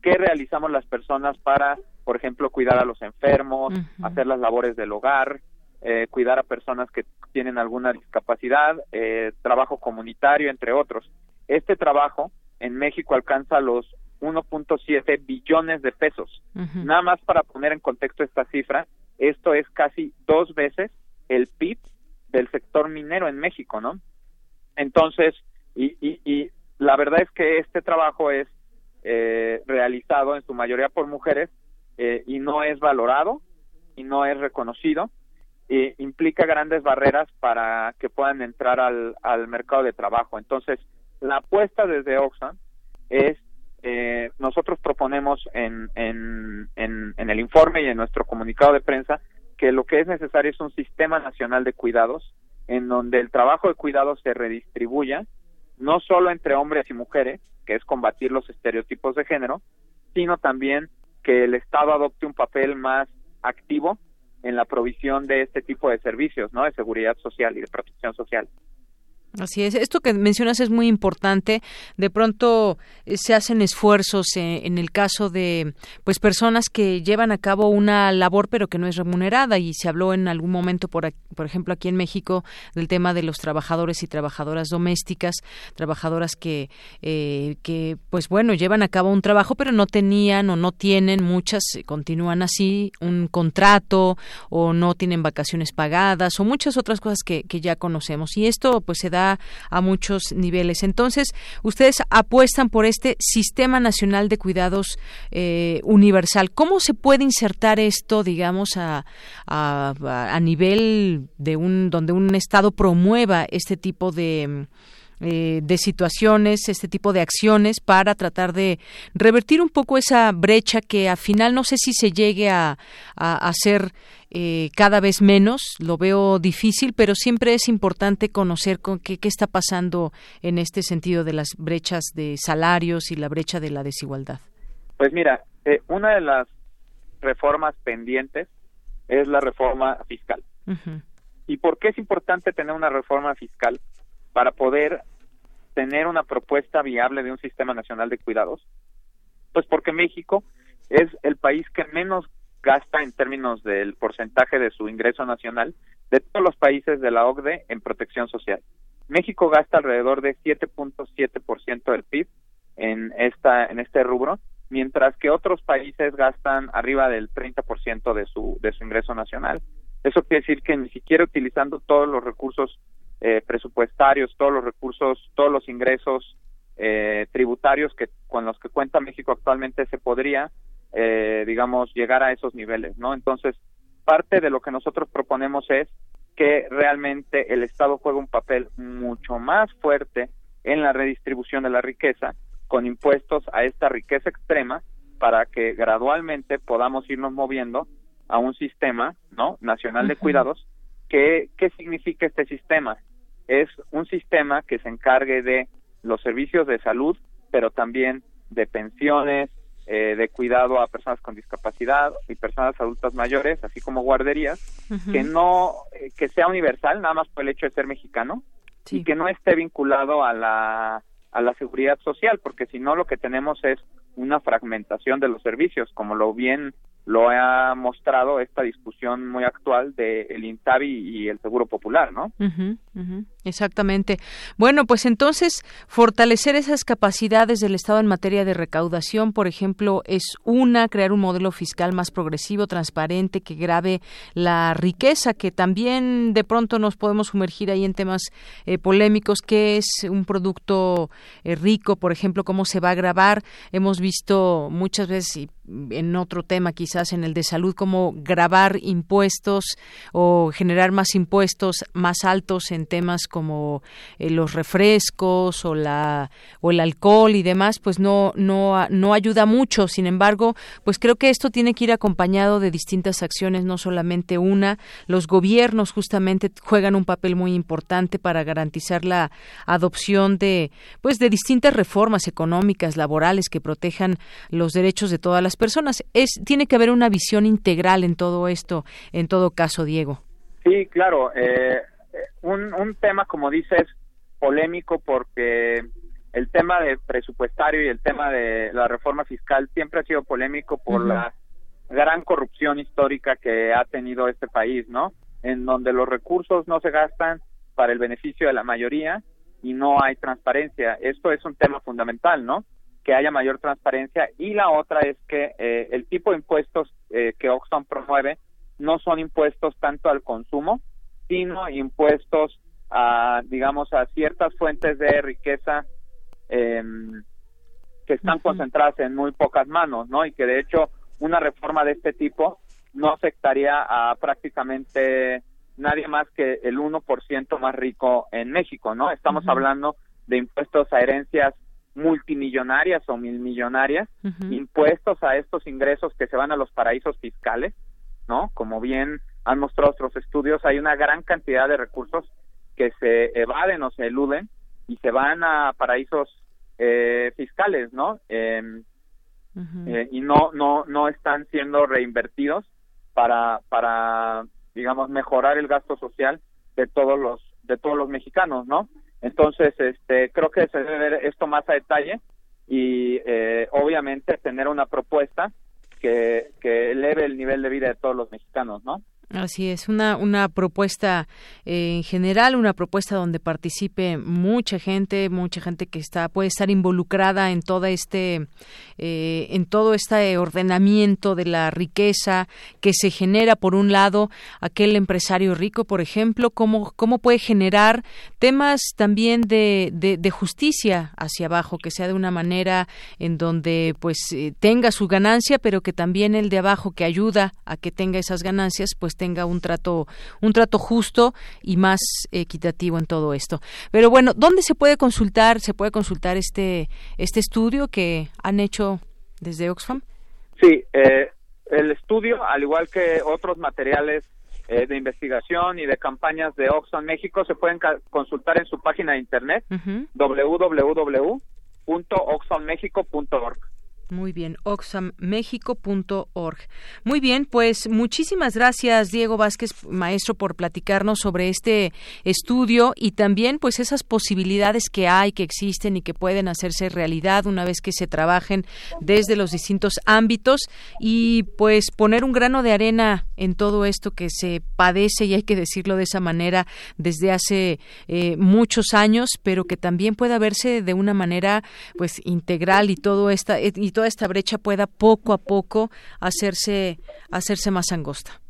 que realizamos las personas para, por ejemplo, cuidar a los enfermos, hacer las labores del hogar, eh, cuidar a personas que tienen alguna discapacidad, eh, trabajo comunitario, entre otros. Este trabajo en México alcanza los 1.7 billones de pesos. Nada más para poner en contexto esta cifra, esto es casi dos veces el PIB del sector minero en México, ¿no? Entonces, y, y, la verdad es que este trabajo es eh, realizado en su mayoría por mujeres eh, y no es valorado y no es reconocido. E implica grandes barreras para que puedan entrar al, al mercado de trabajo. Entonces, la apuesta desde Oxfam es eh, nosotros proponemos en, en, en, el informe y en nuestro comunicado de prensa que lo que es necesario es un sistema nacional de cuidados en donde el trabajo de cuidados se redistribuya no solo entre hombres y mujeres, que es combatir los estereotipos de género, sino también que el Estado adopte un papel más activo en la provisión de este tipo de servicios, ¿no? De seguridad social y de protección social. Así es. Esto que mencionas es muy importante. De pronto eh, se hacen esfuerzos eh, en el caso de pues personas que llevan a cabo una labor pero que no es remunerada y se habló en algún momento por por ejemplo aquí en México del tema de los trabajadores y trabajadoras domésticas, trabajadoras que eh, que pues bueno llevan a cabo un trabajo pero no tenían o no tienen muchas continúan así un contrato o no tienen vacaciones pagadas o muchas otras cosas que, que ya conocemos y esto pues se da a muchos niveles. Entonces, ustedes apuestan por este Sistema Nacional de Cuidados eh, Universal. ¿Cómo se puede insertar esto, digamos, a, a, a nivel de un donde un Estado promueva este tipo de eh, de situaciones, este tipo de acciones para tratar de revertir un poco esa brecha que al final no sé si se llegue a, hacer eh, cada vez menos, lo veo difícil, pero siempre es importante conocer con qué, qué está pasando en este sentido de las brechas de salarios y la brecha de la desigualdad. Pues mira, eh, una de las reformas pendientes es la reforma fiscal. ¿Y por qué es importante tener una reforma fiscal? Para poder tener una propuesta viable de un sistema nacional de cuidados? Pues porque México es el país que menos gasta en términos del porcentaje de su ingreso nacional de todos los países de la OCDE en protección social. México gasta alrededor de 7.7% del PIB en esta en este rubro, mientras que otros países gastan arriba del 30% de su de su ingreso nacional. Eso quiere decir que ni siquiera utilizando todos los recursos eh, presupuestarios, todos los recursos, todos los ingresos eh, tributarios que con los que cuenta México actualmente se podría, eh, digamos, llegar a esos niveles, ¿no? Entonces, parte de lo que nosotros proponemos es que realmente el Estado juegue un papel mucho más fuerte en la redistribución de la riqueza con impuestos a esta riqueza extrema para que gradualmente podamos irnos moviendo a un sistema no nacional de cuidados ¿Qué, ¿Qué significa este sistema? Es un sistema que se encargue de los servicios de salud, pero también de pensiones, eh, de cuidado a personas con discapacidad y personas adultas mayores, así como guarderías, que no, eh, que sea universal, nada más por el hecho de ser mexicano, y que no esté vinculado a la, a la seguridad social, porque si no lo que tenemos es una fragmentación de los servicios, como lo bien lo ha mostrado esta discusión muy actual de el Intavi y el Seguro Popular, ¿no? Exactamente. Bueno, pues entonces fortalecer esas capacidades del Estado en materia de recaudación, por ejemplo, es una crear un modelo fiscal más progresivo, transparente, que grave la riqueza, que también de pronto nos podemos sumergir ahí en temas eh, polémicos, que es un producto eh, rico, por ejemplo, cómo se va a grabar. Hemos visto muchas veces en otro tema, quizás en el de salud, cómo grabar impuestos o generar más impuestos más altos en temas como eh, los refrescos o la o el alcohol y demás, pues no no no ayuda mucho. Sin embargo, pues creo que esto tiene que ir acompañado de distintas acciones, no solamente una. Los gobiernos justamente juegan un papel muy importante para garantizar la adopción de pues de distintas reformas económicas, laborales que protejan los derechos de todas las personas. Es tiene que haber una visión integral en todo esto, en todo caso, Diego. Sí, claro. Eh, un, un tema, como dices, polémico porque el tema de presupuestario y el tema de la reforma fiscal siempre ha sido polémico por la gran corrupción histórica que ha tenido este país, ¿no? En donde los recursos no se gastan para el beneficio de la mayoría y no hay transparencia. Esto es un tema fundamental, ¿no? Que haya mayor transparencia y la otra es que eh, el tipo de impuestos eh, que Oxfam promueve no son impuestos tanto al consumo, sino impuestos a, digamos, a ciertas fuentes de riqueza em, que están concentradas en muy pocas manos, ¿no? Y que de hecho una reforma de este tipo no afectaría a prácticamente nadie más que el 1% más rico en México, ¿no? Estamos hablando de impuestos a herencias multimillonarias o milmillonarias, impuestos a estos ingresos que se van a los paraísos fiscales, ¿no? Como bien han mostrado otros estudios, hay una gran cantidad de recursos que se evaden o se eluden y se van a paraísos eh, fiscales, ¿no? Em, eh, y no no no están siendo reinvertidos para para digamos mejorar el gasto social de todos los de todos los mexicanos, ¿no? Entonces, este creo que se debe ver esto más a detalle y eh, obviamente tener una propuesta que que eleve el nivel de vida de todos los mexicanos, ¿no? Así es, una, una propuesta eh, en general, una propuesta donde participe mucha gente, mucha gente que está puede estar involucrada en todo este eh, en todo este ordenamiento de la riqueza que se genera por un lado aquel empresario rico, por ejemplo, cómo cómo puede generar temas también de, de, justicia hacia abajo, que sea de una manera en donde pues eh, tenga su ganancia, pero que también el de abajo que ayuda a que tenga esas ganancias, pues tenga un trato un trato justo y más equitativo en todo esto. Pero bueno, ¿dónde se puede consultar? Se puede consultar este este estudio que han hecho desde Oxfam. Sí, eh, el estudio, al igual que otros materiales eh, de investigación y de campañas de Oxfam México, se pueden consultar en su página de internet www.oxfammexico.org. Muy bien, oxammexico.org. Muy bien, pues muchísimas gracias Diego Vázquez, maestro, por platicarnos sobre este estudio y también pues esas posibilidades que hay, que existen y que pueden hacerse realidad una vez que se trabajen desde los distintos ámbitos y pues poner un grano de arena en todo esto que se padece y hay que decirlo de esa manera desde hace eh, muchos años, pero que también pueda verse de una manera pues integral y todo esta y toda esta brecha pueda poco a poco hacerse hacerse más angosta.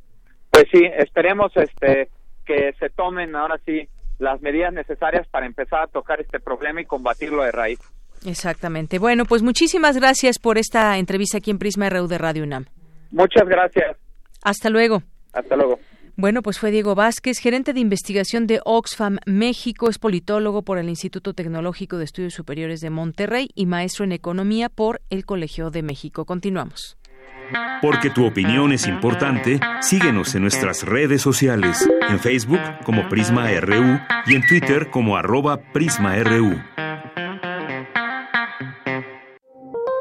Pues sí, esperemos este que se tomen ahora sí las medidas necesarias para empezar a tocar este problema y combatirlo de raíz. Exactamente. Bueno, pues muchísimas gracias por esta entrevista aquí en Prisma RU de Radio UNAM. Muchas gracias. Hasta luego. Hasta luego. Bueno, pues fue Diego Vázquez, gerente de investigación de Oxfam México, es politólogo por el Instituto Tecnológico de Estudios Superiores de Monterrey y maestro en economía por el Colegio de México. Continuamos. Porque tu opinión es importante, síguenos en nuestras redes sociales, en Facebook como Prisma RU y en Twitter como arroba PrismaRU.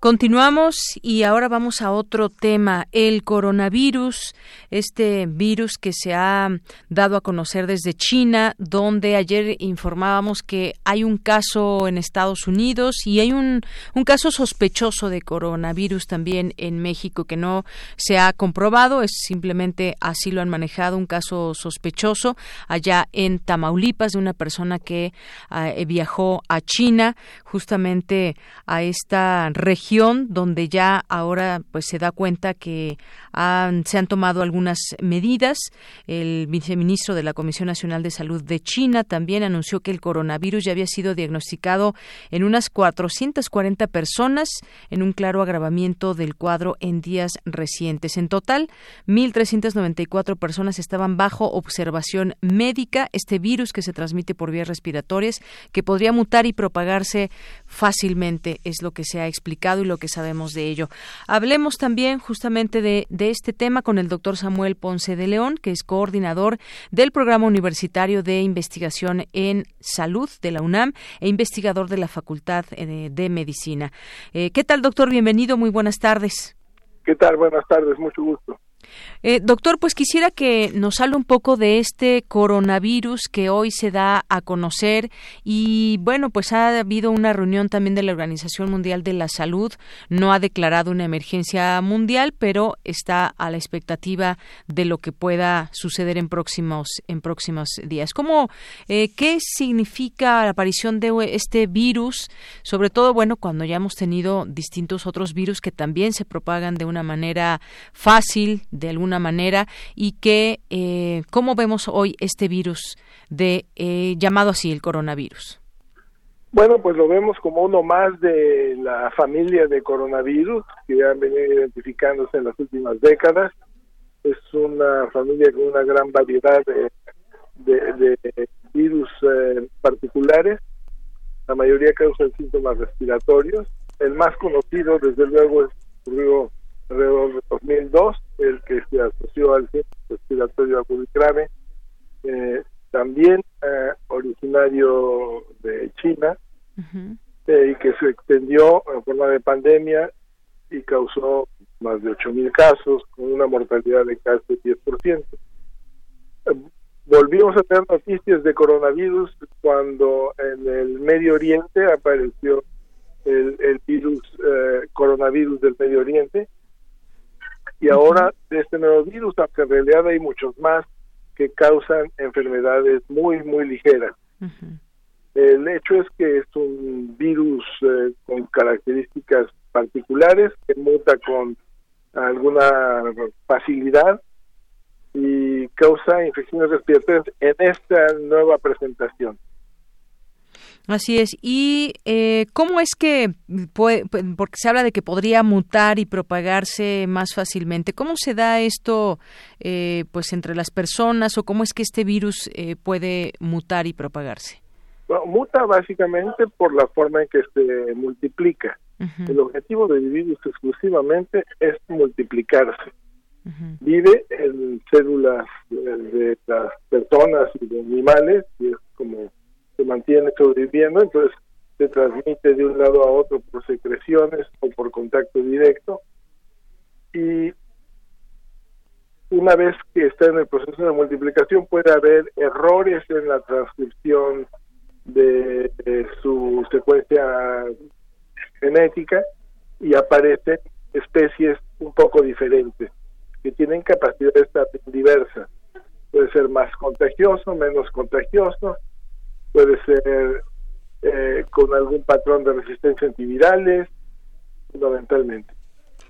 Continuamos y ahora vamos a otro tema, el coronavirus, este virus que se ha dado a conocer desde China, donde ayer informábamos que hay un caso en Estados Unidos y hay un, un caso sospechoso de coronavirus también en México que no se ha comprobado, es simplemente así lo han manejado, un caso sospechoso allá en Tamaulipas de una persona que ah, viajó a China, justamente a esta región donde ya ahora pues se da cuenta que se han tomado algunas medidas. El viceministro de la Comisión Nacional de Salud de China también anunció que el coronavirus ya había sido diagnosticado en unas 440 personas en un claro agravamiento del cuadro en días recientes. En total, 1.394 personas estaban bajo observación médica. Este virus que se transmite por vías respiratorias, que podría mutar y propagarse fácilmente, es lo que se ha explicado y lo que sabemos de ello. Hablemos también justamente de, este tema con el doctor Samuel Ponce de León, que es coordinador del Programa Universitario de Investigación en Salud de la UNAM e investigador de la Facultad eh, de, Medicina. Eh, ¿Qué tal, doctor? Bienvenido, muy buenas tardes. ¿Qué tal? Buenas tardes, mucho gusto. Eh, doctor, pues quisiera que nos hable un poco de este coronavirus que hoy se da a conocer y bueno, pues ha habido una reunión también de la Organización Mundial de la Salud, no ha declarado una emergencia mundial, pero está a la expectativa de lo que pueda suceder en próximos en próximos días. ¿Cómo eh, qué significa la aparición de este virus, sobre todo bueno, cuando ya hemos tenido distintos otros virus que también se propagan de una manera fácil de alguna manera y que eh, cómo vemos hoy este virus de eh, llamado así el coronavirus. Bueno, pues lo vemos como uno más de la familia de coronavirus que han venido identificándose en las últimas décadas. Es una familia con una gran variedad de, virus eh, particulares. La mayoría causan síntomas respiratorios. El más conocido, desde luego, es ocurrió alrededor de 2002, el que se asoció al síndrome respiratorio agudo grave, eh, también eh, originario de China, eh, y que se extendió en forma de pandemia y causó más de 8.000 casos, con una mortalidad de casi 10%. Volvimos a tener noticias de coronavirus cuando en el Medio Oriente apareció el, virus eh, coronavirus del Medio Oriente y ahora de este nuevo virus, aunque en realidad hay muchos más que causan enfermedades muy, muy ligeras. El hecho es que es un virus eh, con características particulares que muta con alguna facilidad y causa infecciones respiratorias en esta nueva presentación. Así es. ¿Y eh, cómo es que, puede, porque se habla de que podría mutar y propagarse más fácilmente, cómo se da esto eh, pues entre las personas o cómo es que este virus eh, puede mutar y propagarse? muta básicamente por la forma en que se multiplica. El objetivo del virus exclusivamente es multiplicarse. Vive en células de las personas y de animales y es como se mantiene sobreviviendo, entonces se transmite de un lado a otro por secreciones o por contacto directo. Y una vez que está en el proceso de multiplicación puede haber errores en la transcripción de, su secuencia genética y aparecen especies un poco diferentes que tienen capacidades diversas. Puede ser más contagioso, menos contagioso, puede ser eh, con algún patrón de resistencia antivirales, fundamentalmente.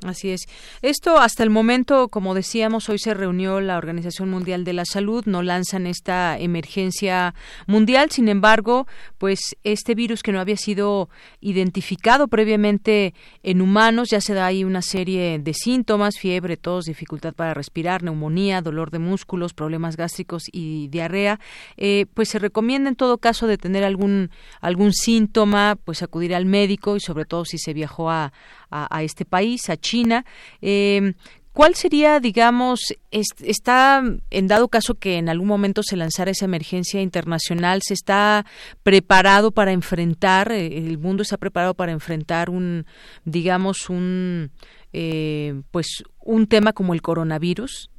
Así es. Esto hasta el momento, como decíamos, hoy se reunió la Organización Mundial de la Salud, no lanzan esta emergencia mundial, sin embargo, pues este virus que no había sido identificado previamente en humanos, ya se da ahí una serie de síntomas, fiebre, tos, dificultad para respirar, neumonía, dolor de músculos, problemas gástricos y diarrea, eh, pues se recomienda en todo caso de tener algún algún síntoma, pues acudir al médico y sobre todo si se viajó a, a, este país, a China. Em, ¿Cuál sería, digamos, está en dado caso que en algún momento se lanzara esa emergencia internacional, se está preparado para enfrentar, eh, el mundo está preparado para enfrentar un, digamos, un, eh, pues, un tema como el coronavirus?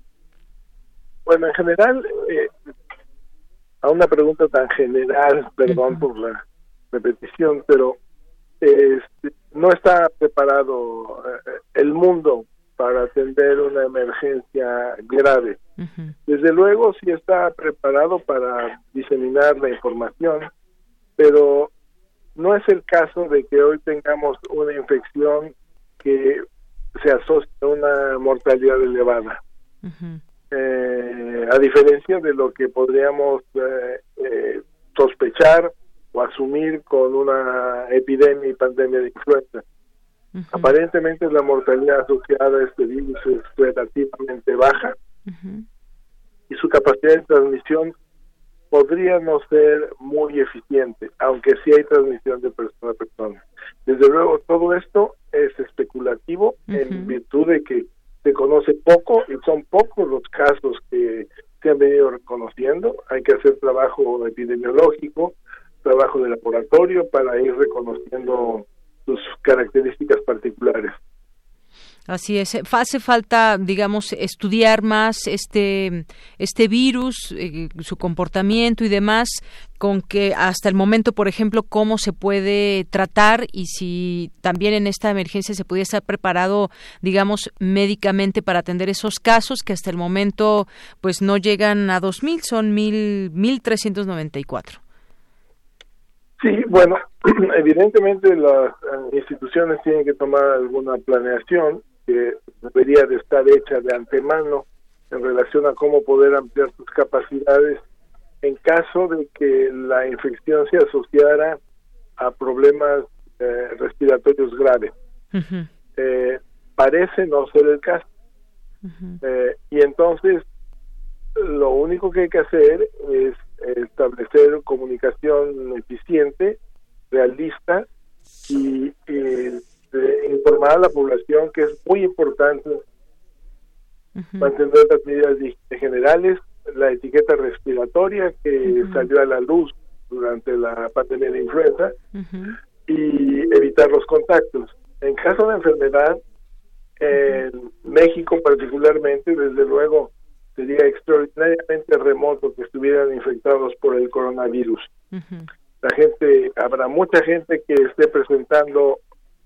Bueno, en general, eh, a una pregunta tan general, perdón por la repetición, pero este, no está preparado eh, el mundo para atender una emergencia grave. Desde luego sí está preparado para diseminar la información, pero no es el caso de que hoy tengamos una infección que se asocia a una mortalidad elevada. Eh, a diferencia de lo que podríamos eh, sospechar o asumir con una epidemia y pandemia de influenza. Aparentemente la mortalidad asociada a este virus es relativamente baja y su capacidad de transmisión podría no ser muy eficiente, aunque sí hay transmisión de persona a persona. Desde luego, todo esto es especulativo en virtud de que se conoce poco y son pocos los casos que se han venido reconociendo. Hay que hacer trabajo epidemiológico, trabajo de laboratorio para ir reconociendo sus características particulares. Así es, hace falta, digamos, estudiar más este este virus, eh, su comportamiento y demás, con que hasta el momento, por ejemplo, cómo se puede tratar y si también en esta emergencia se pudiera estar preparado, digamos, médicamente para atender esos casos que hasta el momento, pues no llegan a 2.000, son mil 1.394. Sí, bueno, evidentemente las eh, instituciones tienen que tomar alguna planeación que debería de estar hecha de antemano en relación a cómo poder ampliar sus capacidades en caso de que la infección se asociara a problemas eh, respiratorios graves. Eh, parece no ser el caso. y entonces lo único que hay que hacer es establecer comunicación eficiente, realista y informar a la población que es muy importante mantener las medidas generales, la etiqueta respiratoria que salió a la luz durante la pandemia de influenza y evitar los contactos. En caso de enfermedad, en México particularmente, desde luego, sería extraordinariamente remoto que estuvieran infectados por el coronavirus. La gente, habrá mucha gente que esté presentando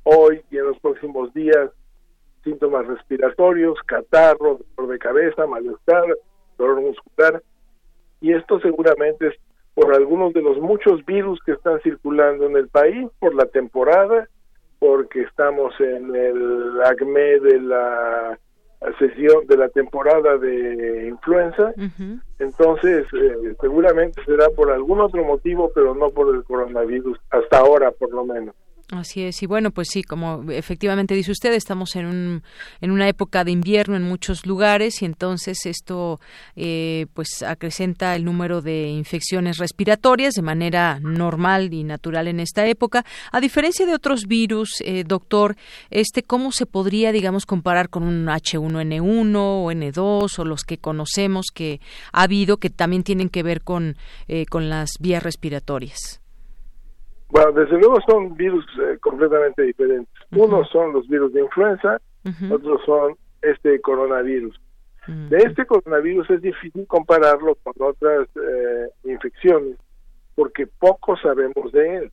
hoy y en los próximos días síntomas respiratorios, catarro, dolor de cabeza, malestar, dolor muscular. Y esto seguramente es por algunos de los muchos virus que están circulando en el país, por la temporada, porque estamos en el acme de la sesión de la temporada de influenza. Entonces, eh, seguramente será por algún otro motivo, pero no por el coronavirus, hasta ahora por lo menos. Así es, y bueno, pues sí, como efectivamente dice usted, estamos en, un, en una época de invierno en muchos lugares y entonces esto eh, pues acrecenta el número de infecciones respiratorias de manera normal y natural en esta época. A diferencia de otros virus, eh, doctor, este cómo se podría, digamos, comparar con un H1N1 o N2 o los que conocemos que ha habido que también tienen que ver con, eh, con las vías respiratorias. Bueno, desde luego son virus eh, completamente diferentes. Unos son los virus de influenza, otros son este coronavirus. De este coronavirus es difícil compararlo con otras eh, infecciones porque poco sabemos de él.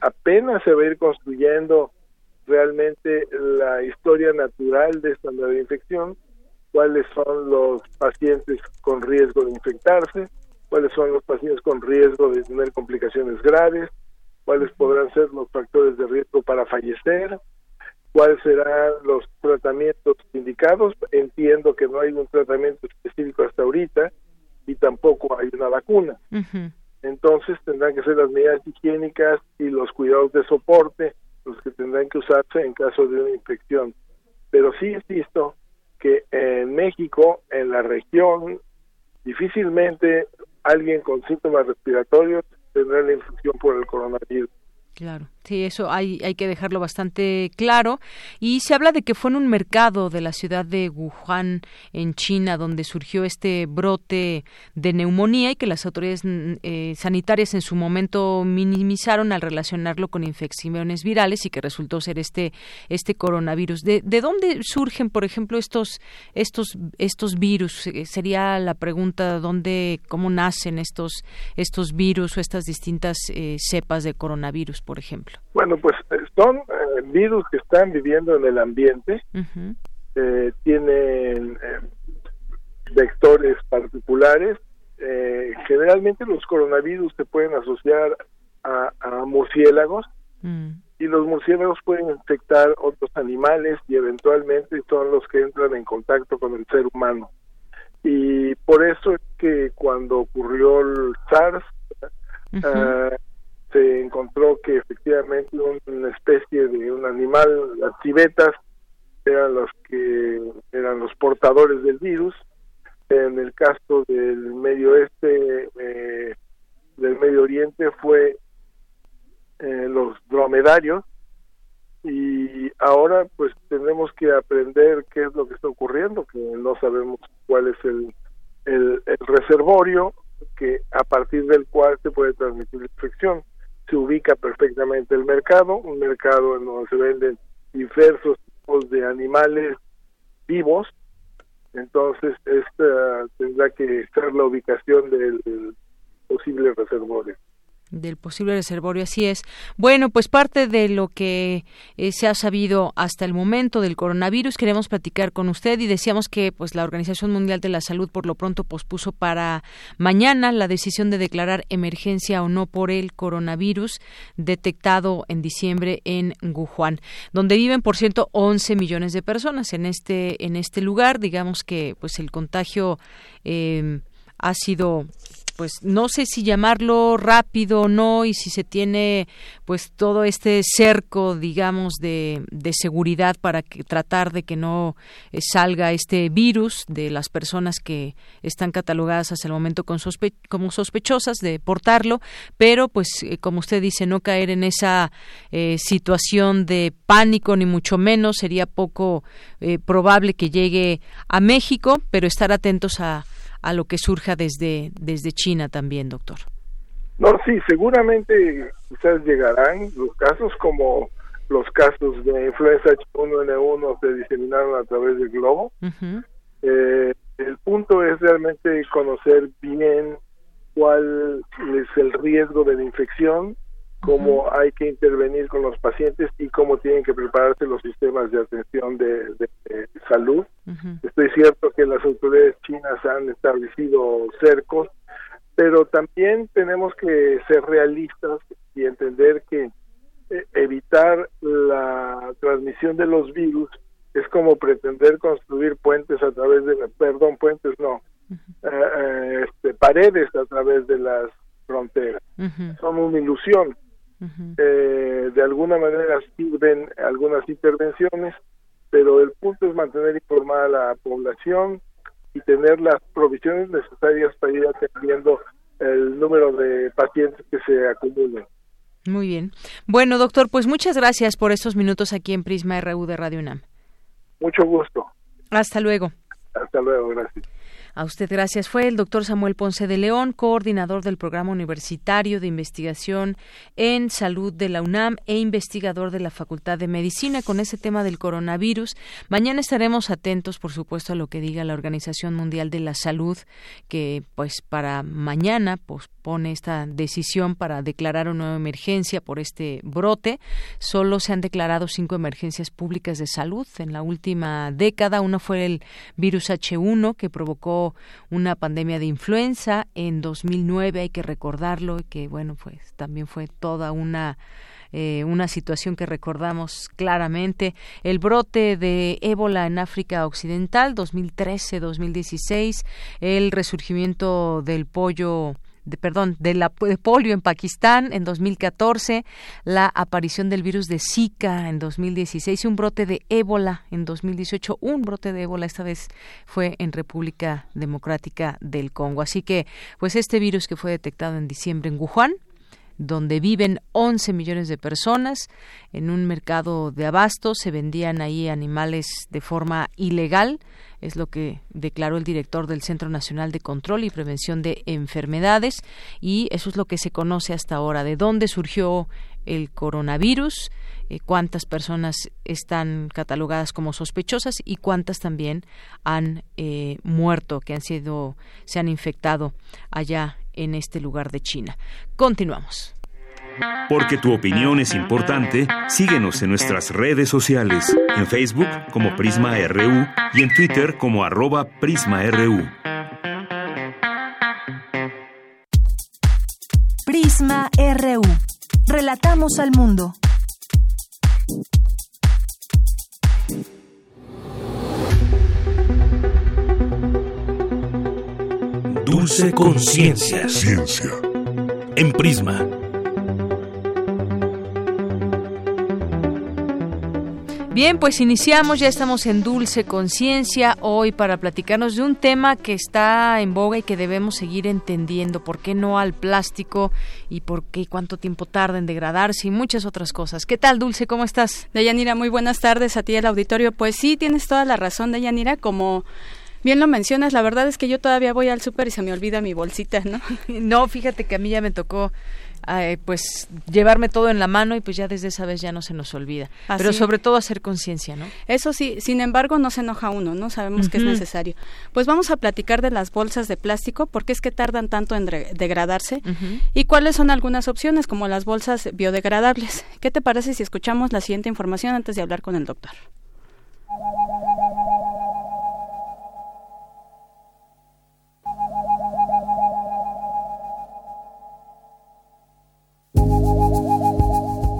Apenas se va a ir construyendo realmente la historia natural de esta nueva infección, cuáles son los pacientes con riesgo de infectarse, cuáles son los pacientes con riesgo de tener complicaciones graves, cuáles podrán ser los factores de riesgo para fallecer, cuáles serán los tratamientos indicados. Entiendo que no hay un tratamiento específico hasta ahorita y tampoco hay una vacuna. Entonces tendrán que ser las medidas higiénicas y los cuidados de soporte los que tendrán que usarse en caso de una infección. Pero sí visto que en México, en la región, difícilmente alguien con síntomas respiratorios tendrá la infección por el coronavirus. Claro, sí, eso hay, hay que dejarlo bastante claro. Y se habla de que fue en un mercado de la ciudad de Wuhan, en China, donde surgió este brote de neumonía y que las autoridades eh, sanitarias en su momento minimizaron al relacionarlo con infecciones virales y que resultó ser este, este coronavirus. ¿De, ¿De dónde surgen, por ejemplo, estos, estos, estos virus? Eh, sería la pregunta, ¿dónde, cómo nacen estos, estos virus o estas distintas eh, cepas de coronavirus? por ejemplo? Bueno, pues eh, son eh, virus que están viviendo en el ambiente, eh, tienen vectores particulares. generalmente los coronavirus se pueden asociar a, murciélagos mm. y los murciélagos pueden infectar otros animales y eventualmente son los que entran en contacto con el ser humano. Y por eso es que cuando ocurrió el SARS, se encontró que efectivamente una especie de un animal, las civetas, eran los que eran los portadores del virus. En el caso del Medio Oeste, eh, del Medio Oriente, fue eh, los dromedarios. Y ahora, pues, tenemos que aprender qué es lo que está ocurriendo, que no sabemos cuál es el, el, el reservorio que a partir del cual se puede transmitir la infección se ubica perfectamente el mercado, un mercado en donde se venden diversos tipos de animales vivos, entonces esta tendrá que ser la ubicación del posible reservorio del posible reservorio, así es. Bueno, pues parte de lo que eh, se ha sabido hasta el momento del coronavirus queremos platicar con usted y decíamos que pues la Organización Mundial de la Salud por lo pronto pospuso para mañana la decisión de declarar emergencia o no por el coronavirus detectado en diciembre en Wuhan, donde viven por ciento 11 millones de personas en este en este lugar, digamos que pues el contagio eh, ha sido pues no sé si llamarlo rápido o no y si se tiene pues todo este cerco digamos de, de seguridad para que, tratar de que no eh, salga este virus de las personas que están catalogadas hasta el momento con como sospechosas de portarlo pero pues eh, como usted dice no caer en esa eh, situación de pánico ni mucho menos. Sería poco probable que llegue a México pero estar atentos a a lo que surja desde, desde China también, doctor. No, sí, seguramente quizás llegarán los casos como los casos de influenza H1N1 se diseminaron a través del globo. Eh, el punto es realmente conocer bien cuál es el riesgo de la infección cómo hay que intervenir con los pacientes y cómo tienen que prepararse los sistemas de atención de, salud. Estoy cierto que las autoridades chinas han establecido cercos, pero también tenemos que ser realistas y entender que eh, evitar la transmisión de los virus es como pretender construir puentes a través de, perdón, puentes no, eh, eh, este, paredes a través de las fronteras. Son una ilusión. Eh, de alguna manera sirven algunas intervenciones, pero el punto es mantener informada a la población y tener las provisiones necesarias para ir atendiendo el número de pacientes que se acumulen. Muy bien. Bueno, doctor, pues muchas gracias por estos minutos aquí en Prisma RU de Radio UNAM. Mucho gusto. Hasta luego. Hasta luego, gracias. A usted gracias. Fue el doctor Samuel Ponce de León, coordinador del Programa Universitario de Investigación en Salud de la UNAM e investigador de la Facultad de Medicina con ese tema del coronavirus. Mañana estaremos atentos, por supuesto, a lo que diga la Organización Mundial de la Salud, que pues para mañana pospone esta decisión para declarar una nueva emergencia por este brote. Solo se han declarado cinco emergencias públicas de salud en la última década. Una fue el virus H1 que provocó una pandemia de influenza en 2009, hay que recordarlo, que bueno, pues también fue toda una eh, una situación que recordamos claramente. El brote de ébola en África Occidental, 2013-2016, el resurgimiento del pollo de, perdón, de, la, de polio en Pakistán en 2014, la aparición del virus de Zika en 2016 y un brote de ébola en 2018. Un brote de ébola esta vez fue en República Democrática del Congo. Así que, pues este virus que fue detectado en diciembre en Wuhan, donde viven 11 millones de personas. En un mercado de abastos se vendían ahí animales de forma ilegal es lo que declaró el director del Centro Nacional de Control y Prevención de Enfermedades y eso es lo que se conoce hasta ahora, de dónde surgió el coronavirus, eh, cuántas personas están catalogadas como sospechosas y cuántas también han eh, muerto, que han sido, se han infectado allá en este lugar de China. Continuamos. Porque tu opinión es importante, síguenos en nuestras redes sociales, en Facebook como Prisma RU y en Twitter como arroba PrismaRU. Prisma RU. Relatamos al mundo. Dulce Conciencia. Ciencia. En Prisma Bien, pues iniciamos, ya estamos en Dulce Conciencia hoy para platicarnos de un tema que está en boga y que debemos seguir entendiendo, por qué no al plástico y por qué cuánto tiempo tarda en degradarse y muchas otras cosas. ¿Qué tal, Dulce? ¿Cómo estás? Deyanira, muy buenas tardes a ti el auditorio. Pues sí, tienes toda la razón, Deyanira, como Bien lo mencionas, la verdad es que yo todavía voy al súper y se me olvida mi bolsita, ¿no? no, fíjate que a mí ya me tocó pues llevarme todo en la mano y pues ya desde esa vez ya no se nos olvida. Pero sobre todo hacer conciencia, ¿no? Eso sí, sin embargo no se enoja uno, ¿no? Sabemos que es necesario. Pues vamos a platicar de las bolsas de plástico, por qué es que tardan tanto en degradarse y cuáles son algunas opciones como las bolsas biodegradables. ¿Qué te parece si escuchamos la siguiente información antes de hablar con el doctor?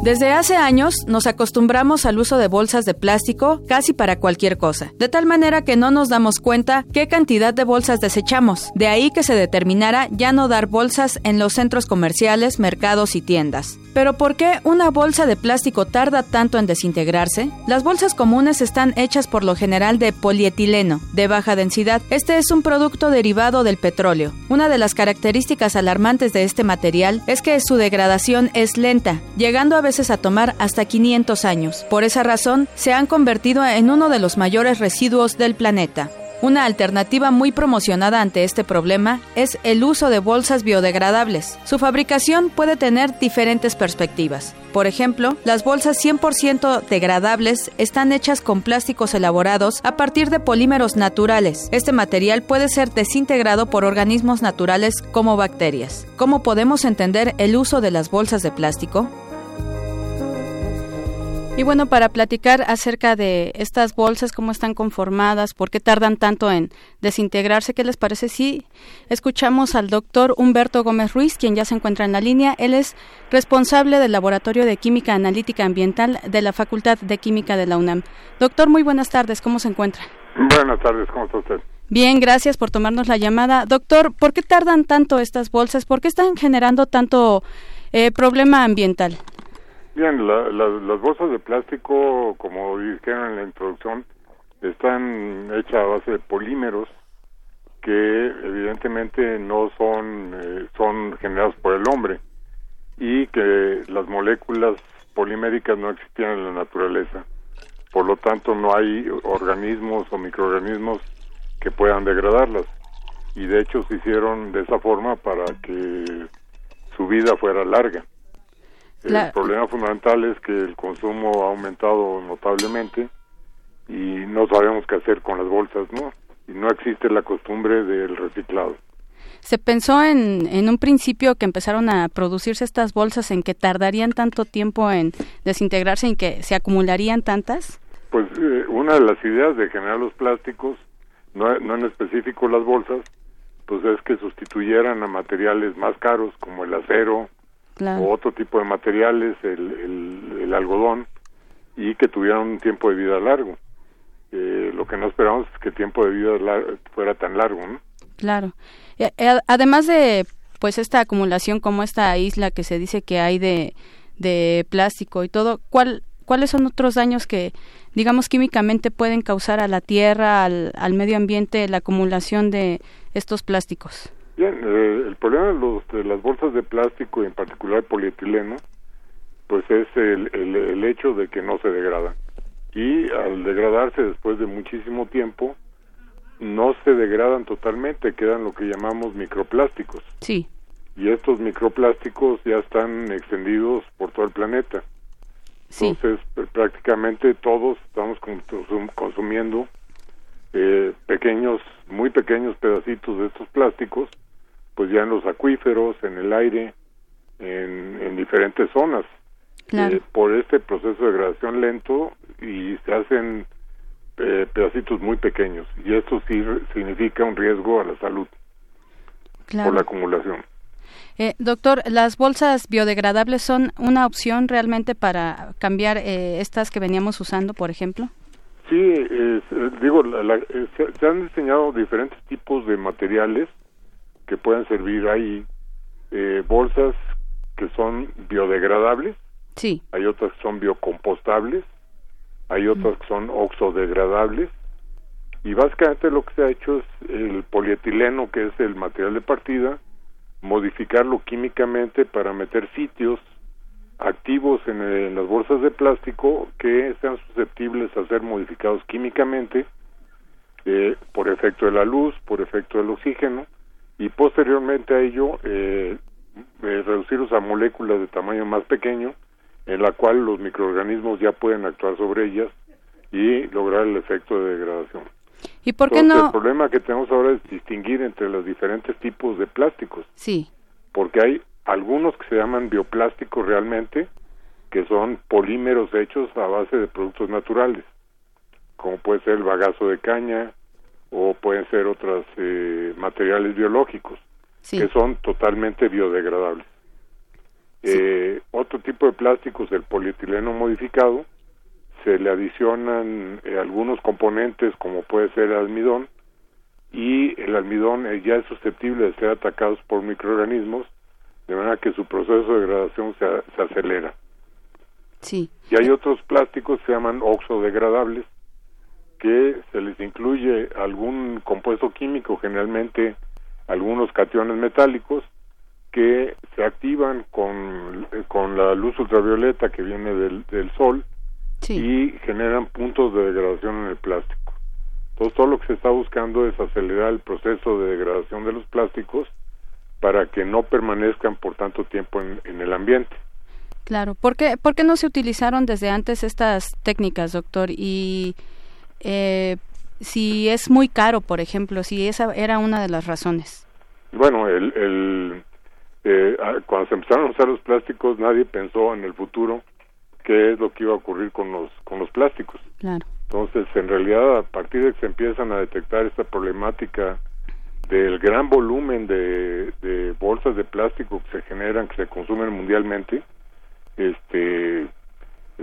Desde hace años nos acostumbramos al uso de bolsas de plástico casi para cualquier cosa, de tal manera que no nos damos cuenta qué cantidad de bolsas desechamos. De ahí que se determinara ya no dar bolsas en los centros comerciales, mercados y tiendas. Pero ¿por qué una bolsa de plástico tarda tanto en desintegrarse? Las bolsas comunes están hechas por lo general de polietileno, de baja densidad. Este es un producto derivado del petróleo. Una de las características alarmantes de este material es que su degradación es lenta, llegando a a tomar hasta 500 años. Por esa razón, se han convertido en uno de los mayores residuos del planeta. Una alternativa muy promocionada ante este problema es el uso de bolsas biodegradables. Su fabricación puede tener diferentes perspectivas. Por ejemplo, las bolsas 100% degradables están hechas con plásticos elaborados a partir de polímeros naturales. Este material puede ser desintegrado por organismos naturales como bacterias. ¿Cómo podemos entender el uso de las bolsas de plástico? Y bueno, para platicar acerca de estas bolsas, cómo están conformadas, por qué tardan tanto en desintegrarse, ¿qué les parece si escuchamos al doctor Humberto Gómez Ruiz, quien ya se encuentra en la línea? Él es responsable del Laboratorio de Química Analítica Ambiental de la Facultad de Química de la UNAM. Doctor, muy buenas tardes, ¿cómo se encuentra? Buenas tardes, ¿cómo está usted? Bien, gracias por tomarnos la llamada. Doctor, ¿por qué tardan tanto estas bolsas? ¿Por qué están generando tanto eh, problema ambiental? Bien, las bolsas de plástico, como dijeron en la introducción, están hechas a base de polímeros que evidentemente no son eh, son generados por el hombre y que las moléculas poliméricas no existían en la naturaleza. Por lo tanto, no hay organismos o microorganismos que puedan degradarlas. Y de hecho se hicieron de esa forma para que su vida fuera larga. El problema fundamental es que el consumo ha aumentado notablemente y no sabemos qué hacer con las bolsas, ¿no? Y no existe la costumbre del reciclado. ¿Se pensó en, en un principio que empezaron a producirse estas bolsas en que tardarían tanto tiempo en desintegrarse y que se acumularían tantas? Pues eh, una de las ideas de generar los plásticos, no, no en específico las bolsas, pues es que sustituyeran a materiales más caros como el acero, o otro tipo de materiales, el, el, algodón, y que tuvieran un tiempo de vida largo. Eh, lo que no esperamos es que el tiempo de vida fuera tan largo, ¿no? Claro. Eh, eh, además de pues esta acumulación como esta isla que se dice que hay de, de plástico y todo, ¿cuál, ¿cuáles son otros daños que, digamos, químicamente pueden causar a la tierra, al, al medio ambiente, la acumulación de estos plásticos? Bien, eh, el problema de, los, de, las bolsas de plástico en particular polietileno, pues es el, el, hecho de que no se degradan. Y al degradarse después de muchísimo tiempo, no se degradan totalmente, quedan lo que llamamos microplásticos. Sí. Y estos microplásticos ya están extendidos por todo el planeta. Sí. Entonces, prácticamente todos estamos consumiendo eh, pequeños, muy pequeños pedacitos de estos plásticos pues ya en los acuíferos, en el aire, en, diferentes zonas. Eh, por este proceso de degradación lento y se hacen eh, pedacitos muy pequeños y esto sí significa un riesgo a la salud por la acumulación. Eh, doctor, ¿las bolsas biodegradables son una opción realmente para cambiar estas que veníamos usando, por ejemplo? Sí, digo, se, han diseñado diferentes tipos de materiales que pueden servir. Hay eh, bolsas que son biodegradables, sí. hay otras que son biocompostables, hay otras que son oxodegradables y básicamente lo que se ha hecho es el polietileno, que es el material de partida, modificarlo químicamente para meter sitios activos en, las bolsas de plástico que sean susceptibles a ser modificados químicamente eh, por efecto de la luz, por efecto del oxígeno, y posteriormente a ello eh, eh, reducirlos a moléculas de tamaño más pequeño en la cual los microorganismos ya pueden actuar sobre ellas y lograr el efecto de degradación. ¿Y por qué no? El problema que tenemos ahora es distinguir entre los diferentes tipos de plásticos. Sí. Porque hay algunos que se llaman bioplásticos realmente, que son polímeros hechos a base de productos naturales, como puede ser el bagazo de caña, o pueden ser otros eh, materiales biológicos que son totalmente biodegradables. Eh, otro tipo de plásticos, el polietileno modificado, se le adicionan eh, algunos componentes como puede ser el almidón y el almidón ya es susceptible de ser atacados por microorganismos de manera que su proceso de degradación se, se acelera. Sí. Y hay otros plásticos que se llaman oxodegradables que se les incluye algún compuesto químico, generalmente algunos cationes metálicos, que se activan con, con la luz ultravioleta que viene del, del sol y generan puntos de degradación en el plástico. Entonces todo lo que se está buscando es acelerar el proceso de degradación de los plásticos para que no permanezcan por tanto tiempo en, el ambiente. Claro, ¿Por qué, ¿por qué no se utilizaron desde antes estas técnicas, doctor? Y eh, si es muy caro, por ejemplo, si esa era una de las razones. Bueno, el, el eh, cuando se empezaron a usar los plásticos, nadie pensó en el futuro qué es lo que iba a ocurrir con los con los plásticos. Claro. Entonces, en realidad, a partir de que se empiezan a detectar esta problemática del gran volumen de, de bolsas de plástico que se generan, que se consumen mundialmente, este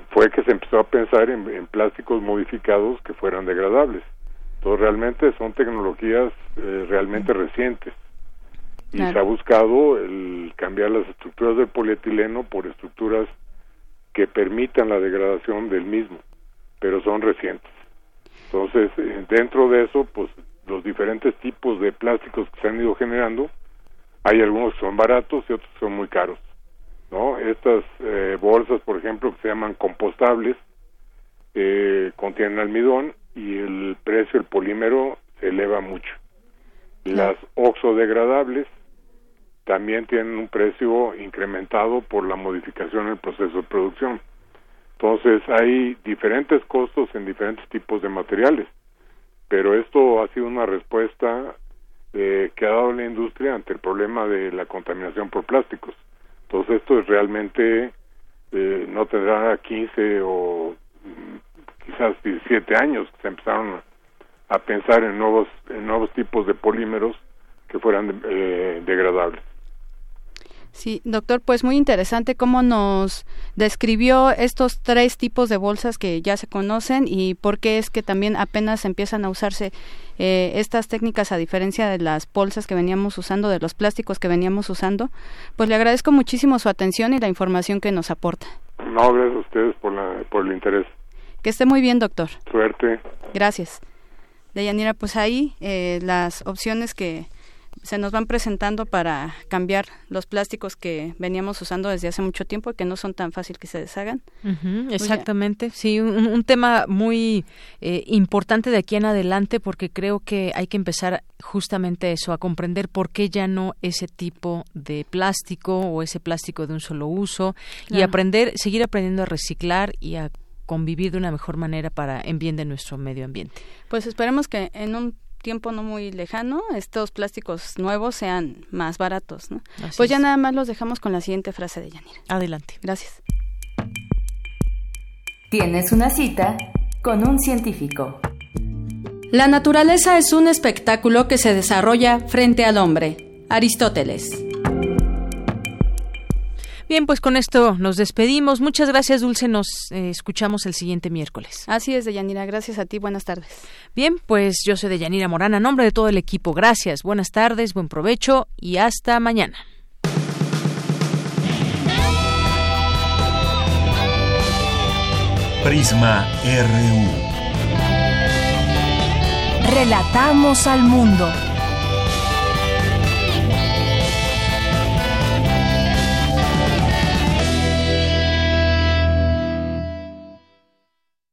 fue que se empezó a pensar en, plásticos modificados que fueran degradables. Entonces realmente son tecnologías eh, realmente recientes y se ha buscado el cambiar las estructuras del polietileno por estructuras que permitan la degradación del mismo, pero son recientes. Entonces, eh, dentro de eso, pues los diferentes tipos de plásticos que se han ido generando, hay algunos que son baratos y otros que son muy caros. ¿No? Estas eh, bolsas, por ejemplo, que se llaman compostables, eh, contienen almidón y el precio del polímero se eleva mucho. Las oxodegradables también tienen un precio incrementado por la modificación en el proceso de producción. Entonces hay diferentes costos en diferentes tipos de materiales, pero esto ha sido una respuesta eh, que ha dado la industria ante el problema de la contaminación por plásticos. Entonces esto es realmente eh, no tendrá 15 o mm, quizás 17 años que se empezaron a pensar en nuevos en nuevos tipos de polímeros que fueran eh, degradables. Sí, doctor, pues muy interesante cómo nos describió estos tres tipos de bolsas que ya se conocen y por qué es que también apenas empiezan a usarse eh, estas técnicas a diferencia de las bolsas que veníamos usando, de los plásticos que veníamos usando. Pues le agradezco muchísimo su atención y la información que nos aporta. No, gracias a ustedes por, la, por el interés. Que esté muy bien, doctor. Suerte. Gracias. Deyanira, pues ahí eh, las opciones que se nos van presentando para cambiar los plásticos que veníamos usando desde hace mucho tiempo y que no son tan fácil que se deshagan. Exactamente, sí, un, tema muy eh, importante de aquí en adelante porque creo que hay que empezar justamente eso, a comprender por qué ya no ese tipo de plástico o ese plástico de un solo uso y aprender, seguir aprendiendo a reciclar y a convivir de una mejor manera para en bien de nuestro medio ambiente. Pues esperemos que en un tiempo no muy lejano estos plásticos nuevos sean más baratos. ¿no? pues ya nada más los dejamos con la siguiente frase de Yanira. Adelante. Gracias. Tienes una cita con un científico. La naturaleza es un espectáculo que se desarrolla frente al hombre. Aristóteles. Bien, pues con esto nos despedimos. Muchas gracias, Dulce. Nos eh, escuchamos el siguiente miércoles. Así es, Deyanira. Gracias a ti. Buenas tardes. Bien, pues yo soy Deyanira Morana. A nombre de todo el equipo, gracias. Buenas tardes, buen provecho y hasta mañana. Prisma RU. Relatamos al mundo.